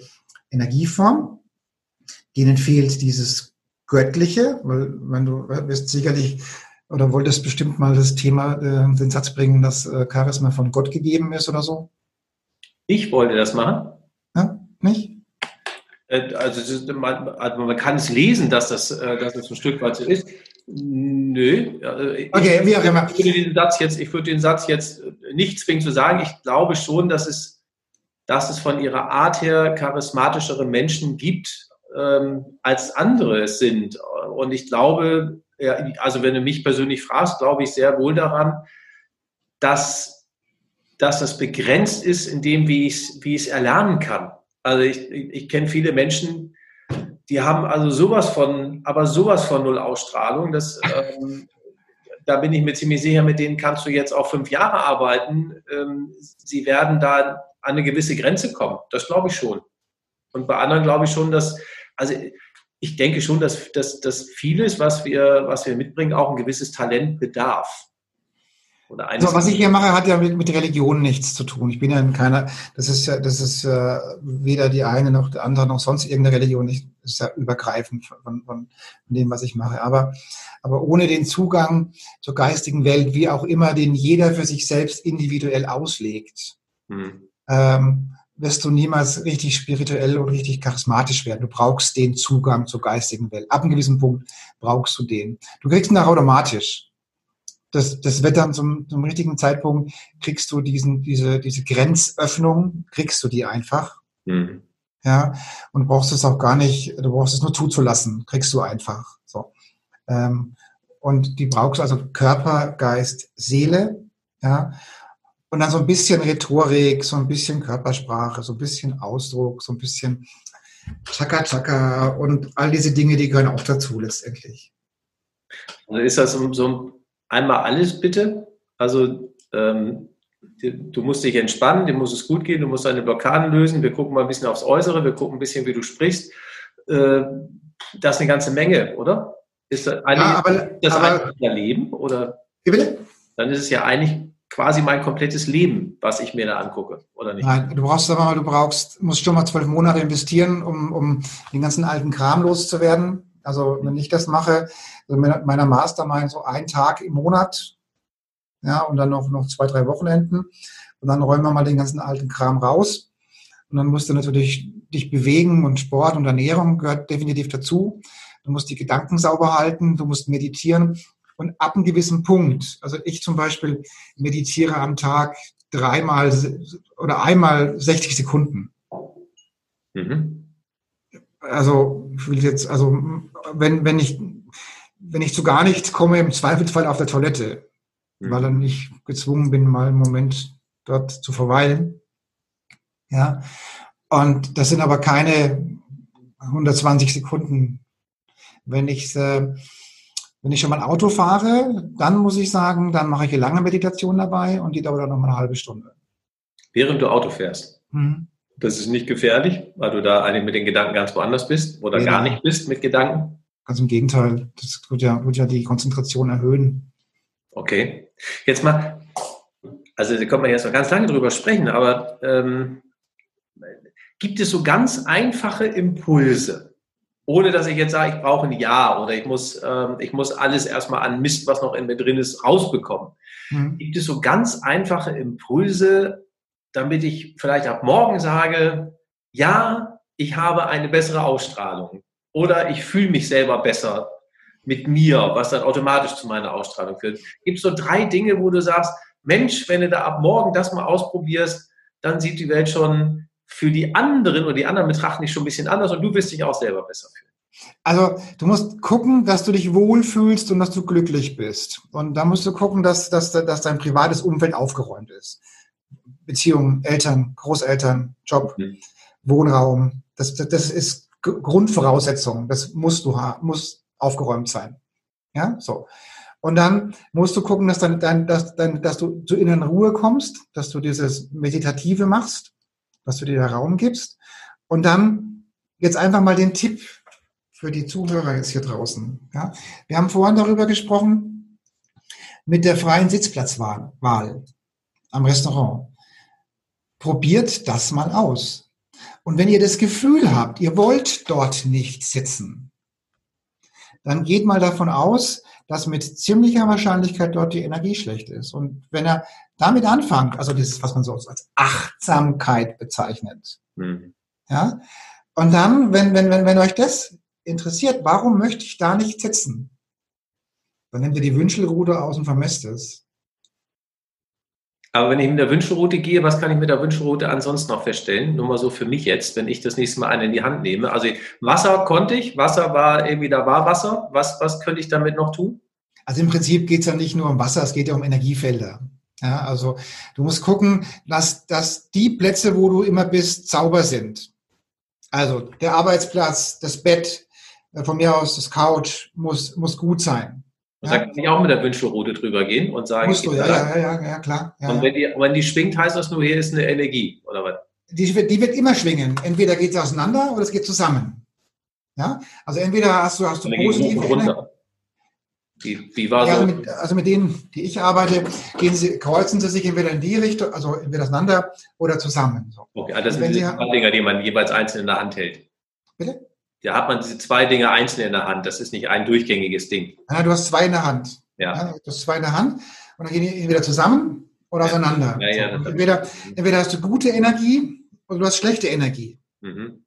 Energieform. Denen fehlt dieses Göttliche, weil wenn du wirst sicherlich oder wolltest bestimmt mal das Thema, äh, den Satz bringen, dass äh, Charisma von Gott gegeben ist oder so? Ich wollte das machen. Ja, nicht? Äh, also, man, also man kann es lesen, dass das, äh, dass das ein Stück weit so ist. Nö. Okay, wie auch immer. Ich würde den Satz jetzt, ich würde den Satz jetzt nicht zwingen zu sagen. Ich glaube schon, dass es, dass es von ihrer Art her charismatischere Menschen gibt, ähm, als andere es sind. Und ich glaube, ja, also wenn du mich persönlich fragst, glaube ich sehr wohl daran, dass, dass das begrenzt ist in dem, wie ich es wie erlernen kann. Also ich, ich, ich kenne viele Menschen, die haben also sowas von, aber sowas von Null Ausstrahlung, dass ähm, da bin ich mir ziemlich sicher, mit denen kannst du jetzt auch fünf Jahre arbeiten. Ähm, sie werden da an eine gewisse Grenze kommen. Das glaube ich schon. Und bei anderen glaube ich schon, dass, also ich denke schon, dass, dass, dass vieles, was wir, was wir mitbringen, auch ein gewisses Talent bedarf. Oder also was ich hier mache, hat ja mit, mit Religion nichts zu tun. Ich bin ja in keiner, das ist ja, das ist äh, weder die eine noch die andere noch sonst irgendeine Religion. Ich, das ist ja übergreifend von, von, von dem, was ich mache. Aber, aber ohne den Zugang zur geistigen Welt, wie auch immer, den jeder für sich selbst individuell auslegt, hm. ähm, wirst du niemals richtig spirituell und richtig charismatisch werden. Du brauchst den Zugang zur geistigen Welt. Ab einem gewissen Punkt brauchst du den. Du kriegst ihn auch automatisch das, das wird dann zum, zum richtigen Zeitpunkt, kriegst du diesen, diese, diese Grenzöffnung, kriegst du die einfach. Mhm. Ja, und brauchst es auch gar nicht, du brauchst es nur zuzulassen, kriegst du einfach. So. Ähm, und die brauchst du also Körper, Geist, Seele, ja. Und dann so ein bisschen Rhetorik, so ein bisschen Körpersprache, so ein bisschen Ausdruck, so ein bisschen Chaka Chaka und all diese Dinge, die gehören auch dazu letztendlich. Also ist das so ein einmal alles bitte. Also ähm, du musst dich entspannen, dir muss es gut gehen, du musst deine Blockaden lösen. Wir gucken mal ein bisschen aufs Äußere, wir gucken ein bisschen, wie du sprichst. Äh, das ist eine ganze Menge, oder? Ist das eigentlich, ja, aber, das aber, Leben? Oder? Wie bitte? Dann ist es ja eigentlich quasi mein komplettes Leben, was ich mir da angucke, oder nicht? Nein, du brauchst aber du brauchst, musst schon mal zwölf Monate investieren, um, um den ganzen alten Kram loszuwerden. Also wenn ich das mache, also meiner Mastermind so ein Tag im Monat, ja, und dann noch, noch zwei, drei Wochenenden. Und dann räumen wir mal den ganzen alten Kram raus. Und dann musst du natürlich dich bewegen und Sport und Ernährung gehört definitiv dazu. Du musst die Gedanken sauber halten, du musst meditieren. Und ab einem gewissen Punkt, also ich zum Beispiel meditiere am Tag dreimal oder einmal 60 Sekunden. Mhm also ich will jetzt, also wenn, wenn ich, wenn ich zu gar nichts komme, im Zweifelsfall auf der Toilette, mhm. weil dann ich gezwungen bin, mal einen Moment dort zu verweilen. Ja. Und das sind aber keine 120 Sekunden. Wenn ich, äh, wenn ich schon mal Auto fahre, dann muss ich sagen, dann mache ich eine lange Meditation dabei und die dauert dann noch mal eine halbe Stunde. Während du Auto fährst? Mhm. Das ist nicht gefährlich, weil du da eigentlich mit den Gedanken ganz woanders bist oder ja. gar nicht bist mit Gedanken. Ganz im Gegenteil. Das wird ja, wird ja die Konzentration erhöhen. Okay. Jetzt mal, also da können wir jetzt noch ganz lange drüber sprechen, aber ähm, gibt es so ganz einfache Impulse, ohne dass ich jetzt sage, ich brauche ein Ja oder ich muss, ähm, ich muss alles erstmal an Mist, was noch in mir drin ist, rausbekommen. Mhm. Gibt es so ganz einfache Impulse, damit ich vielleicht ab morgen sage, ja, ich habe eine bessere Ausstrahlung oder ich fühle mich selber besser mit mir, was dann automatisch zu meiner Ausstrahlung führt. Gibt es so drei Dinge, wo du sagst, Mensch, wenn du da ab morgen das mal ausprobierst, dann sieht die Welt schon für die anderen oder die anderen betrachten dich schon ein bisschen anders und du wirst dich auch selber besser fühlen. Also du musst gucken, dass du dich wohlfühlst und dass du glücklich bist. Und da musst du gucken, dass, dass, dass dein privates Umfeld aufgeräumt ist. Beziehungen, Eltern, Großeltern, Job, mhm. Wohnraum. Das, das, das ist Grundvoraussetzung. Das musst du muss aufgeräumt sein. Ja, so. Und dann musst du gucken, dass, dann, dann, dass, dann, dass du zur inneren Ruhe kommst, dass du dieses Meditative machst, dass du dir da Raum gibst. Und dann jetzt einfach mal den Tipp für die Zuhörer jetzt hier draußen. Ja? Wir haben vorhin darüber gesprochen mit der freien Sitzplatzwahl am Restaurant probiert das mal aus. Und wenn ihr das Gefühl habt, ihr wollt dort nicht sitzen, dann geht mal davon aus, dass mit ziemlicher Wahrscheinlichkeit dort die Energie schlecht ist. Und wenn er damit anfängt, also das, was man so als Achtsamkeit bezeichnet, mhm. ja, und dann, wenn, wenn, wenn, wenn euch das interessiert, warum möchte ich da nicht sitzen? Dann nimm dir die Wünschelrute aus und vermisst es. Aber wenn ich mit der Wünschelroute gehe, was kann ich mit der Wünschelroute ansonsten noch feststellen? Nur mal so für mich jetzt, wenn ich das nächste Mal eine in die Hand nehme. Also Wasser konnte ich, Wasser war irgendwie, da war Wasser. Was, was könnte ich damit noch tun? Also im Prinzip geht es ja nicht nur um Wasser, es geht ja um Energiefelder. Ja, also du musst gucken, dass, dass die Plätze, wo du immer bist, sauber sind. Also der Arbeitsplatz, das Bett, äh, von mir aus das Couch muss, muss gut sein. Und ja. da kann ich auch mit der Wünschelroute drüber gehen und sagen, Musst du, ja, ja, ja, ja, klar. Ja, und wenn die, wenn die schwingt, heißt das nur, hier ist eine Energie, oder was? Die wird, die wird immer schwingen. Entweder geht es auseinander oder es geht zusammen. Ja, also entweder hast du, hast du positive Energie. Wie, wie war ja, so? Mit, also mit denen, die ich arbeite, gehen sie, kreuzen sie sich entweder in die Richtung, also entweder auseinander oder zusammen. So. Okay, also das sind die Dinger, die man jeweils einzeln in der Hand hält. Bitte? Da hat man diese zwei Dinge einzeln in der Hand. Das ist nicht ein durchgängiges Ding. Ja, du hast zwei in der Hand. Ja. ja du hast zwei in der Hand und dann gehen die entweder zusammen oder auseinander. Ja, ja, so. entweder, entweder hast du gute Energie oder du hast schlechte Energie. Mhm.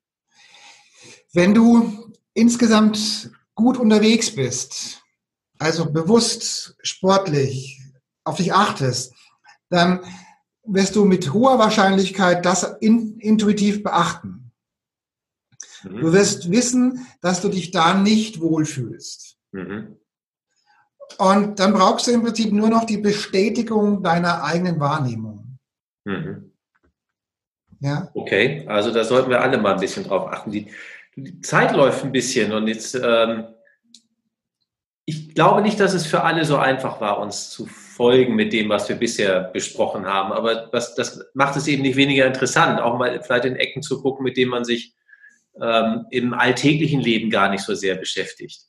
Wenn du insgesamt gut unterwegs bist, also bewusst, sportlich, auf dich achtest, dann wirst du mit hoher Wahrscheinlichkeit das in, intuitiv beachten. Mhm. Du wirst wissen, dass du dich da nicht wohlfühlst. Mhm. Und dann brauchst du im Prinzip nur noch die Bestätigung deiner eigenen Wahrnehmung. Mhm. Ja? Okay, also da sollten wir alle mal ein bisschen drauf achten. Die, die Zeit läuft ein bisschen und jetzt, ähm, ich glaube nicht, dass es für alle so einfach war, uns zu folgen mit dem, was wir bisher besprochen haben. Aber was, das macht es eben nicht weniger interessant, auch mal vielleicht in Ecken zu gucken, mit denen man sich ähm, im alltäglichen Leben gar nicht so sehr beschäftigt.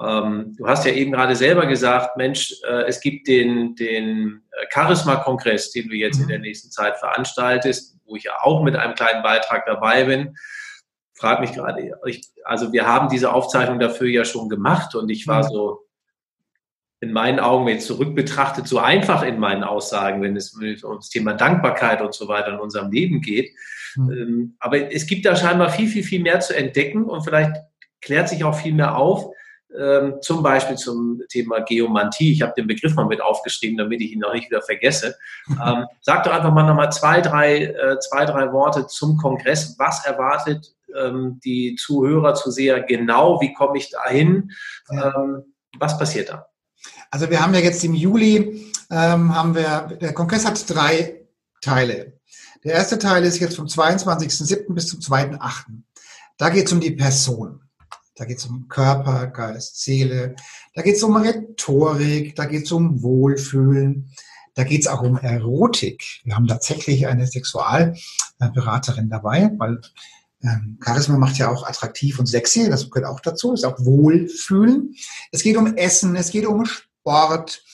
Ähm, du hast ja eben gerade selber gesagt, Mensch, äh, es gibt den, den äh, Charisma-Kongress, den du jetzt mhm. in der nächsten Zeit veranstaltest, wo ich ja auch mit einem kleinen Beitrag dabei bin. Frag mich gerade, also wir haben diese Aufzeichnung dafür ja schon gemacht und ich war mhm. so in meinen Augen, wenn ich zurück betrachtet, so einfach in meinen Aussagen, wenn es um das Thema Dankbarkeit und so weiter in unserem Leben geht. Mhm. Aber es gibt da scheinbar viel, viel, viel mehr zu entdecken und vielleicht klärt sich auch viel mehr auf. Ähm, zum Beispiel zum Thema Geomantie. Ich habe den Begriff mal mit aufgeschrieben, damit ich ihn noch nicht wieder vergesse. Ähm, sag doch einfach mal nochmal zwei drei, äh, zwei, drei Worte zum Kongress. Was erwartet ähm, die Zuhörer, Zuseher genau? Wie komme ich dahin? Ja. Ähm, was passiert da? Also wir haben ja jetzt im Juli, ähm, haben wir, der Kongress hat drei Teile. Der erste Teil ist jetzt vom 22.07. bis zum 2.08. Da geht es um die Person. Da geht es um Körper, Geist, Seele. Da geht es um Rhetorik. Da geht es um Wohlfühlen. Da geht es auch um Erotik. Wir haben tatsächlich eine Sexualberaterin dabei, weil ähm, Charisma macht ja auch attraktiv und sexy. Das gehört auch dazu. Ist auch Wohlfühlen. Es geht um Essen. Es geht um Sport.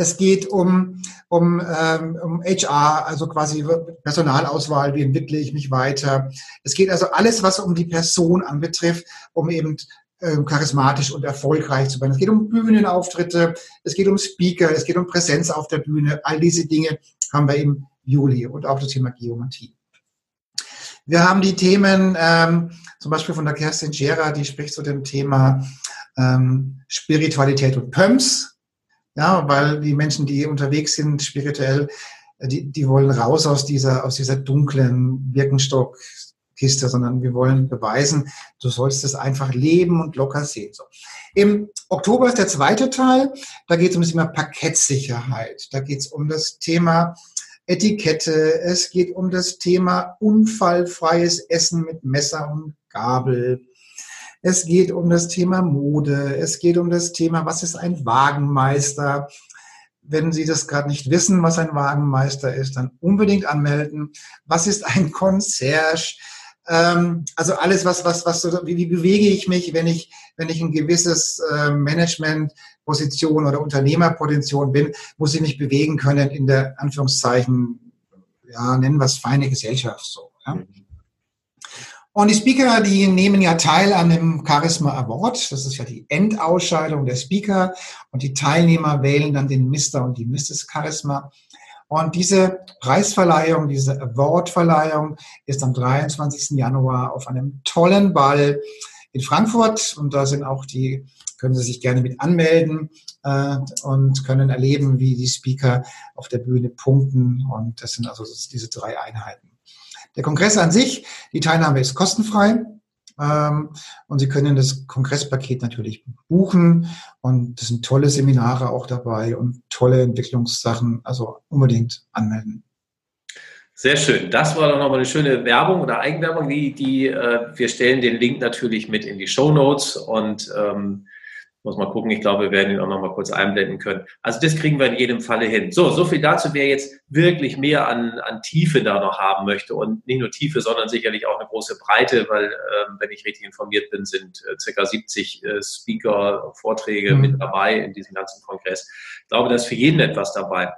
Es geht um, um, ähm, um HR, also quasi Personalauswahl, wie entwickle ich mich weiter. Es geht also alles, was um die Person anbetrifft, um eben ähm, charismatisch und erfolgreich zu sein. Es geht um Bühnenauftritte, es geht um Speaker, es geht um Präsenz auf der Bühne. All diese Dinge haben wir im Juli und auch das Thema Geomantie. Wir haben die Themen, ähm, zum Beispiel von der Kerstin Scherer, die spricht zu dem Thema ähm, Spiritualität und Pumps. Ja, weil die Menschen, die unterwegs sind spirituell, die, die wollen raus aus dieser, aus dieser dunklen Birkenstockkiste, sondern wir wollen beweisen, du sollst es einfach leben und locker sehen. So. Im Oktober ist der zweite Teil, da geht es um das Thema Paketssicherheit, da geht es um das Thema Etikette, es geht um das Thema unfallfreies Essen mit Messer und Gabel, es geht um das Thema Mode. Es geht um das Thema, was ist ein Wagenmeister? Wenn Sie das gerade nicht wissen, was ein Wagenmeister ist, dann unbedingt anmelden. Was ist ein Concierge? Ähm, also alles, was, was, was, wie, wie bewege ich mich, wenn ich, wenn ich ein gewisses äh, Managementposition oder Unternehmerposition bin, muss ich mich bewegen können in der Anführungszeichen, ja, nennen wir es feine Gesellschaft so. Ja? Mhm. Und die Speaker, die nehmen ja teil an dem Charisma Award. Das ist ja die Endausscheidung der Speaker. Und die Teilnehmer wählen dann den Mr. und die Mrs. Charisma. Und diese Preisverleihung, diese Awardverleihung ist am 23. Januar auf einem tollen Ball in Frankfurt. Und da sind auch die können Sie sich gerne mit anmelden äh, und können erleben, wie die Speaker auf der Bühne punkten. Und das sind also diese drei Einheiten. Der Kongress an sich, die Teilnahme ist kostenfrei. Ähm, und Sie können das Kongresspaket natürlich buchen. Und das sind tolle Seminare auch dabei und tolle Entwicklungssachen. Also unbedingt anmelden. Sehr schön. Das war doch nochmal eine schöne Werbung oder Eigenwerbung. Die, die, äh, wir stellen den Link natürlich mit in die Show Notes und ähm, muss mal gucken, ich glaube, wir werden ihn auch noch mal kurz einblenden können. Also das kriegen wir in jedem Falle hin. So, so viel dazu, wer jetzt wirklich mehr an, an Tiefe da noch haben möchte und nicht nur Tiefe, sondern sicherlich auch eine große Breite, weil, ähm, wenn ich richtig informiert bin, sind äh, circa 70 äh, Speaker, Vorträge mhm. mit dabei in diesem ganzen Kongress. Ich glaube, da ist für jeden etwas dabei.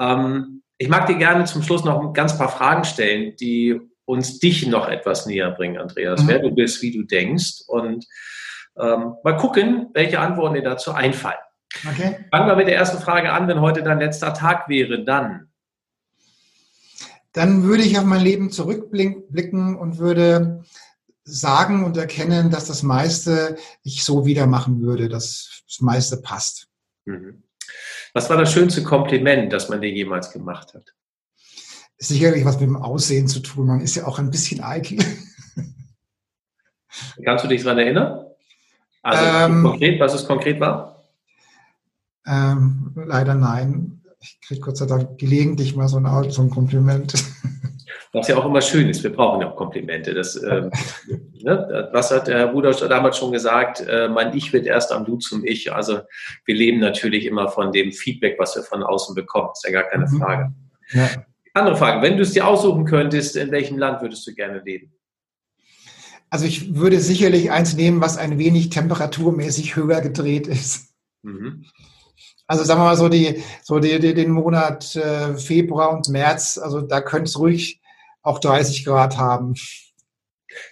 Ähm, ich mag dir gerne zum Schluss noch ein ganz paar Fragen stellen, die uns dich noch etwas näher bringen, Andreas. Mhm. Wer du bist, wie du denkst und ähm, mal gucken, welche Antworten dir dazu einfallen. Okay. Fangen wir mit der ersten Frage an. Wenn heute dein letzter Tag wäre, dann? Dann würde ich auf mein Leben zurückblicken und würde sagen und erkennen, dass das meiste ich so wieder machen würde, dass das meiste passt. Mhm. Was war das schönste Kompliment, das man dir jemals gemacht hat? Sicherlich was mit dem Aussehen zu tun. Man ist ja auch ein bisschen eitel. Kannst du dich daran erinnern? Also ähm, konkret, was es konkret war? Ähm, leider nein. Ich kriege Gott sei Dank gelegentlich mal so ein, so ein Kompliment. Was ja auch immer schön ist, wir brauchen ja auch Komplimente. Das, ähm, ne, was hat der Herr Bruder damals schon gesagt? Äh, mein Ich wird erst am Du zum Ich. Also wir leben natürlich immer von dem Feedback, was wir von außen bekommen. Ist ja gar keine mhm. Frage. Ja. Andere Frage, wenn du es dir aussuchen könntest, in welchem Land würdest du gerne leben? Also ich würde sicherlich eins nehmen, was ein wenig temperaturmäßig höher gedreht ist. Mhm. Also sagen wir mal so, die, so die, die den Monat äh, Februar und März, also da könnte es ruhig auch 30 Grad haben.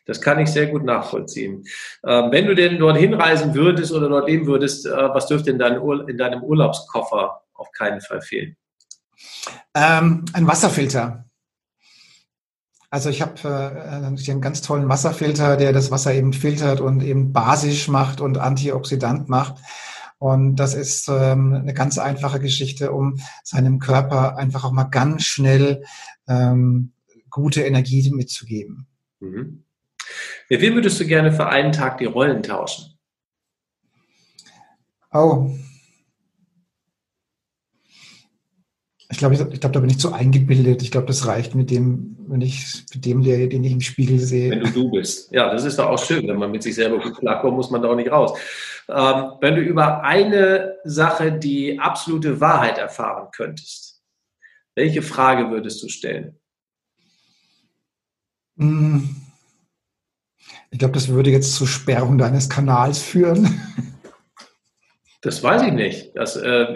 Das kann ich sehr gut nachvollziehen. Ähm, wenn du denn dort hinreisen würdest oder dort leben würdest, äh, was dürfte in, dein Ur in deinem Urlaubskoffer auf keinen Fall fehlen? Ähm, ein Wasserfilter. Also ich habe äh, einen ganz tollen Wasserfilter, der das Wasser eben filtert und eben basisch macht und antioxidant macht. Und das ist ähm, eine ganz einfache Geschichte, um seinem Körper einfach auch mal ganz schnell ähm, gute Energie mitzugeben. Mhm. Mit wem würdest du gerne für einen Tag die Rollen tauschen? Oh, Ich glaube, ich, ich glaube, da bin ich zu eingebildet. Ich glaube, das reicht mit dem, wenn ich mit dem, der, den ich im Spiegel sehe. Wenn du du bist. Ja, das ist doch auch schön. Wenn man mit sich selber gut klarkommt, muss man da auch nicht raus. Ähm, wenn du über eine Sache die absolute Wahrheit erfahren könntest, welche Frage würdest du stellen? Hm. Ich glaube, das würde jetzt zur Sperrung deines Kanals führen. Das weiß ich nicht. Das, äh,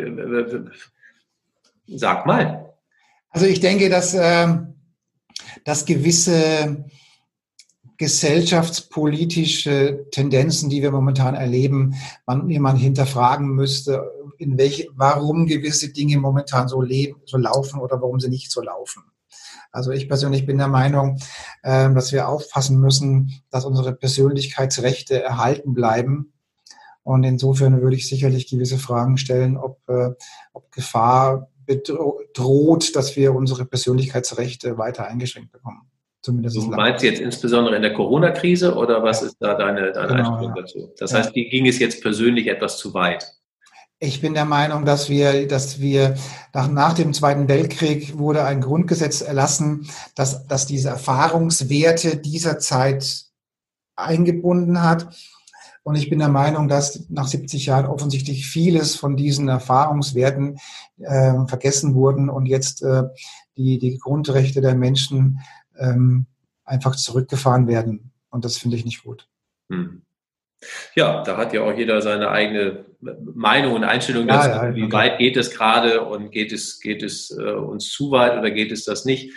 Sag mal. Also ich denke, dass, äh, dass gewisse gesellschaftspolitische Tendenzen, die wir momentan erleben, man jemand hinterfragen müsste, in welche, warum gewisse Dinge momentan so leben, so laufen oder warum sie nicht so laufen. Also ich persönlich bin der Meinung, äh, dass wir aufpassen müssen, dass unsere Persönlichkeitsrechte erhalten bleiben. Und insofern würde ich sicherlich gewisse Fragen stellen, ob, äh, ob Gefahr droht, dass wir unsere Persönlichkeitsrechte weiter eingeschränkt bekommen. Zumindest du meinst jetzt insbesondere in der Corona-Krise oder was ist da deine, deine genau, Einstellung ja. dazu? Das ja. heißt, die ging es jetzt persönlich etwas zu weit? Ich bin der Meinung, dass wir, dass wir nach, nach dem Zweiten Weltkrieg wurde ein Grundgesetz erlassen, dass, dass diese Erfahrungswerte dieser Zeit eingebunden hat und ich bin der Meinung, dass nach 70 Jahren offensichtlich vieles von diesen Erfahrungswerten äh, vergessen wurden und jetzt äh, die, die Grundrechte der Menschen ähm, einfach zurückgefahren werden. Und das finde ich nicht gut. Hm. Ja, da hat ja auch jeder seine eigene Meinung und Einstellung dazu. Ja, ja, wie okay. weit geht es gerade und geht es, geht es äh, uns zu weit oder geht es das nicht?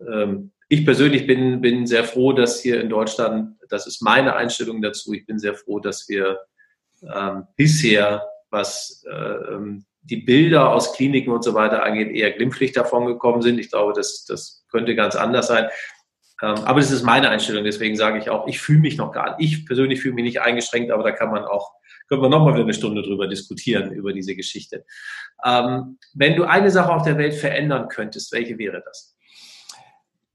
Ähm, ich persönlich bin, bin sehr froh, dass hier in Deutschland, das ist meine Einstellung dazu, ich bin sehr froh, dass wir ähm, bisher, was äh, ähm, die Bilder aus Kliniken und so weiter angeht, eher glimpflich davon gekommen sind. Ich glaube, das, das könnte ganz anders sein. Ähm, aber das ist meine Einstellung, deswegen sage ich auch, ich fühle mich noch gar nicht, ich persönlich fühle mich nicht eingeschränkt, aber da kann man auch können wir nochmal wieder eine Stunde drüber diskutieren, über diese Geschichte. Ähm, wenn du eine Sache auf der Welt verändern könntest, welche wäre das?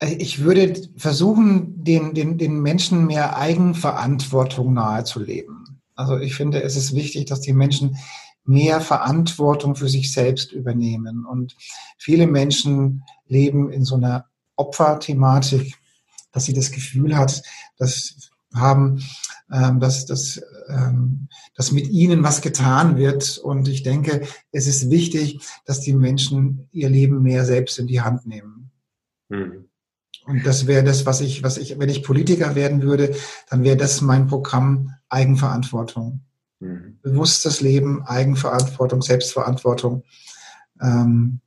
Ich würde versuchen, den, den, den Menschen mehr Eigenverantwortung nahezuleben. Also ich finde, es ist wichtig, dass die Menschen mehr Verantwortung für sich selbst übernehmen. Und viele Menschen leben in so einer Opferthematik, dass sie das Gefühl hat, dass haben, ähm, dass, dass, ähm, dass mit ihnen was getan wird. Und ich denke, es ist wichtig, dass die Menschen ihr Leben mehr selbst in die Hand nehmen. Mhm. Und das wäre das, was ich, was ich, wenn ich Politiker werden würde, dann wäre das mein Programm Eigenverantwortung. Mhm. Bewusstes Leben, Eigenverantwortung, Selbstverantwortung. Ähm,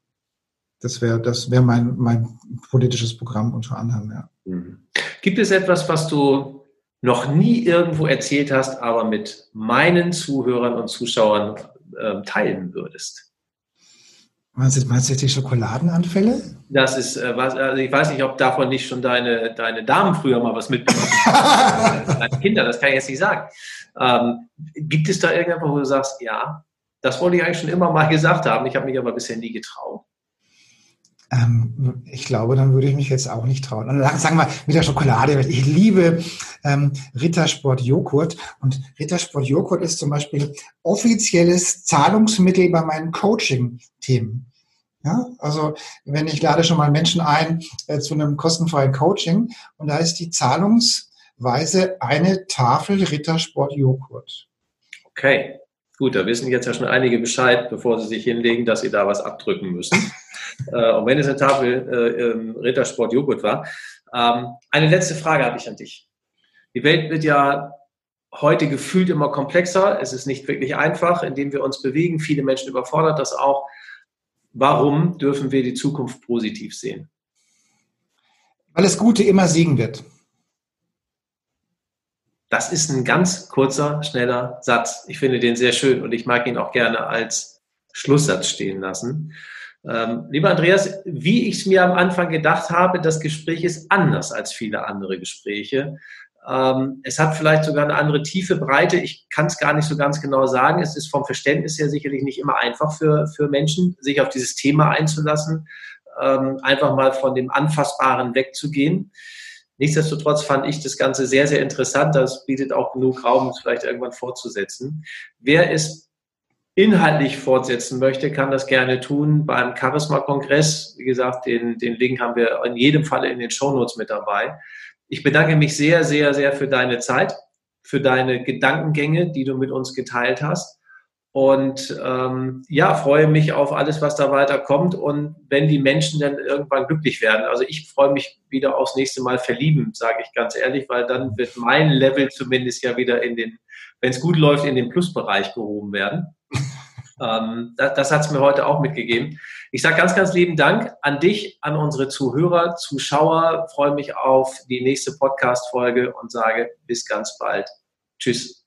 das wäre das wäre mein, mein politisches Programm unter anderem, ja. Mhm. Gibt es etwas, was du noch nie irgendwo erzählt hast, aber mit meinen Zuhörern und Zuschauern äh, teilen würdest? Meinst du, meinst du jetzt die Schokoladenanfälle? Das ist, äh, was, also ich weiß nicht, ob davon nicht schon deine, deine Damen früher mal was mitbekommen haben. deine Kinder, das kann ich jetzt nicht sagen. Ähm, gibt es da irgendetwas, wo du sagst, ja, das wollte ich eigentlich schon immer mal gesagt haben, ich habe mich aber bisher nie getraut? Ähm, ich glaube, dann würde ich mich jetzt auch nicht trauen. Und sagen wir mit der Schokolade. Ich liebe ähm, Rittersport Joghurt und Rittersport Joghurt ist zum Beispiel offizielles Zahlungsmittel bei meinen Coaching-Themen. Ja, also wenn ich lade schon mal Menschen ein äh, zu einem kostenfreien Coaching und da ist die Zahlungsweise eine Tafel Rittersport Joghurt. Okay, gut, da wissen jetzt ja schon einige Bescheid, bevor sie sich hinlegen, dass sie da was abdrücken müssen äh, und wenn es eine Tafel äh, Rittersport Joghurt war. Ähm, eine letzte Frage habe ich an dich. Die Welt wird ja heute gefühlt immer komplexer. Es ist nicht wirklich einfach, indem wir uns bewegen. Viele Menschen überfordert das auch. Warum dürfen wir die Zukunft positiv sehen? Weil das Gute immer siegen wird. Das ist ein ganz kurzer, schneller Satz. Ich finde den sehr schön und ich mag ihn auch gerne als Schlusssatz stehen lassen. Ähm, lieber Andreas, wie ich es mir am Anfang gedacht habe, das Gespräch ist anders als viele andere Gespräche. Ähm, es hat vielleicht sogar eine andere tiefe Breite. Ich kann es gar nicht so ganz genau sagen. Es ist vom Verständnis her sicherlich nicht immer einfach für, für Menschen, sich auf dieses Thema einzulassen, ähm, einfach mal von dem Anfassbaren wegzugehen. Nichtsdestotrotz fand ich das Ganze sehr, sehr interessant. Das bietet auch genug Raum, es vielleicht irgendwann fortzusetzen. Wer ist inhaltlich fortsetzen möchte, kann das gerne tun beim Charisma-Kongress. Wie gesagt, den, den Link haben wir in jedem Falle in den Shownotes mit dabei. Ich bedanke mich sehr, sehr, sehr für deine Zeit, für deine Gedankengänge, die du mit uns geteilt hast. Und ähm, ja, freue mich auf alles, was da weiterkommt. Und wenn die Menschen dann irgendwann glücklich werden. Also ich freue mich wieder aufs nächste Mal verlieben, sage ich ganz ehrlich, weil dann wird mein Level zumindest ja wieder in den, wenn es gut läuft, in den Plusbereich gehoben werden. Ähm, das das hat es mir heute auch mitgegeben. Ich sage ganz, ganz lieben Dank an dich, an unsere Zuhörer, Zuschauer. Freue mich auf die nächste Podcast-Folge und sage bis ganz bald. Tschüss.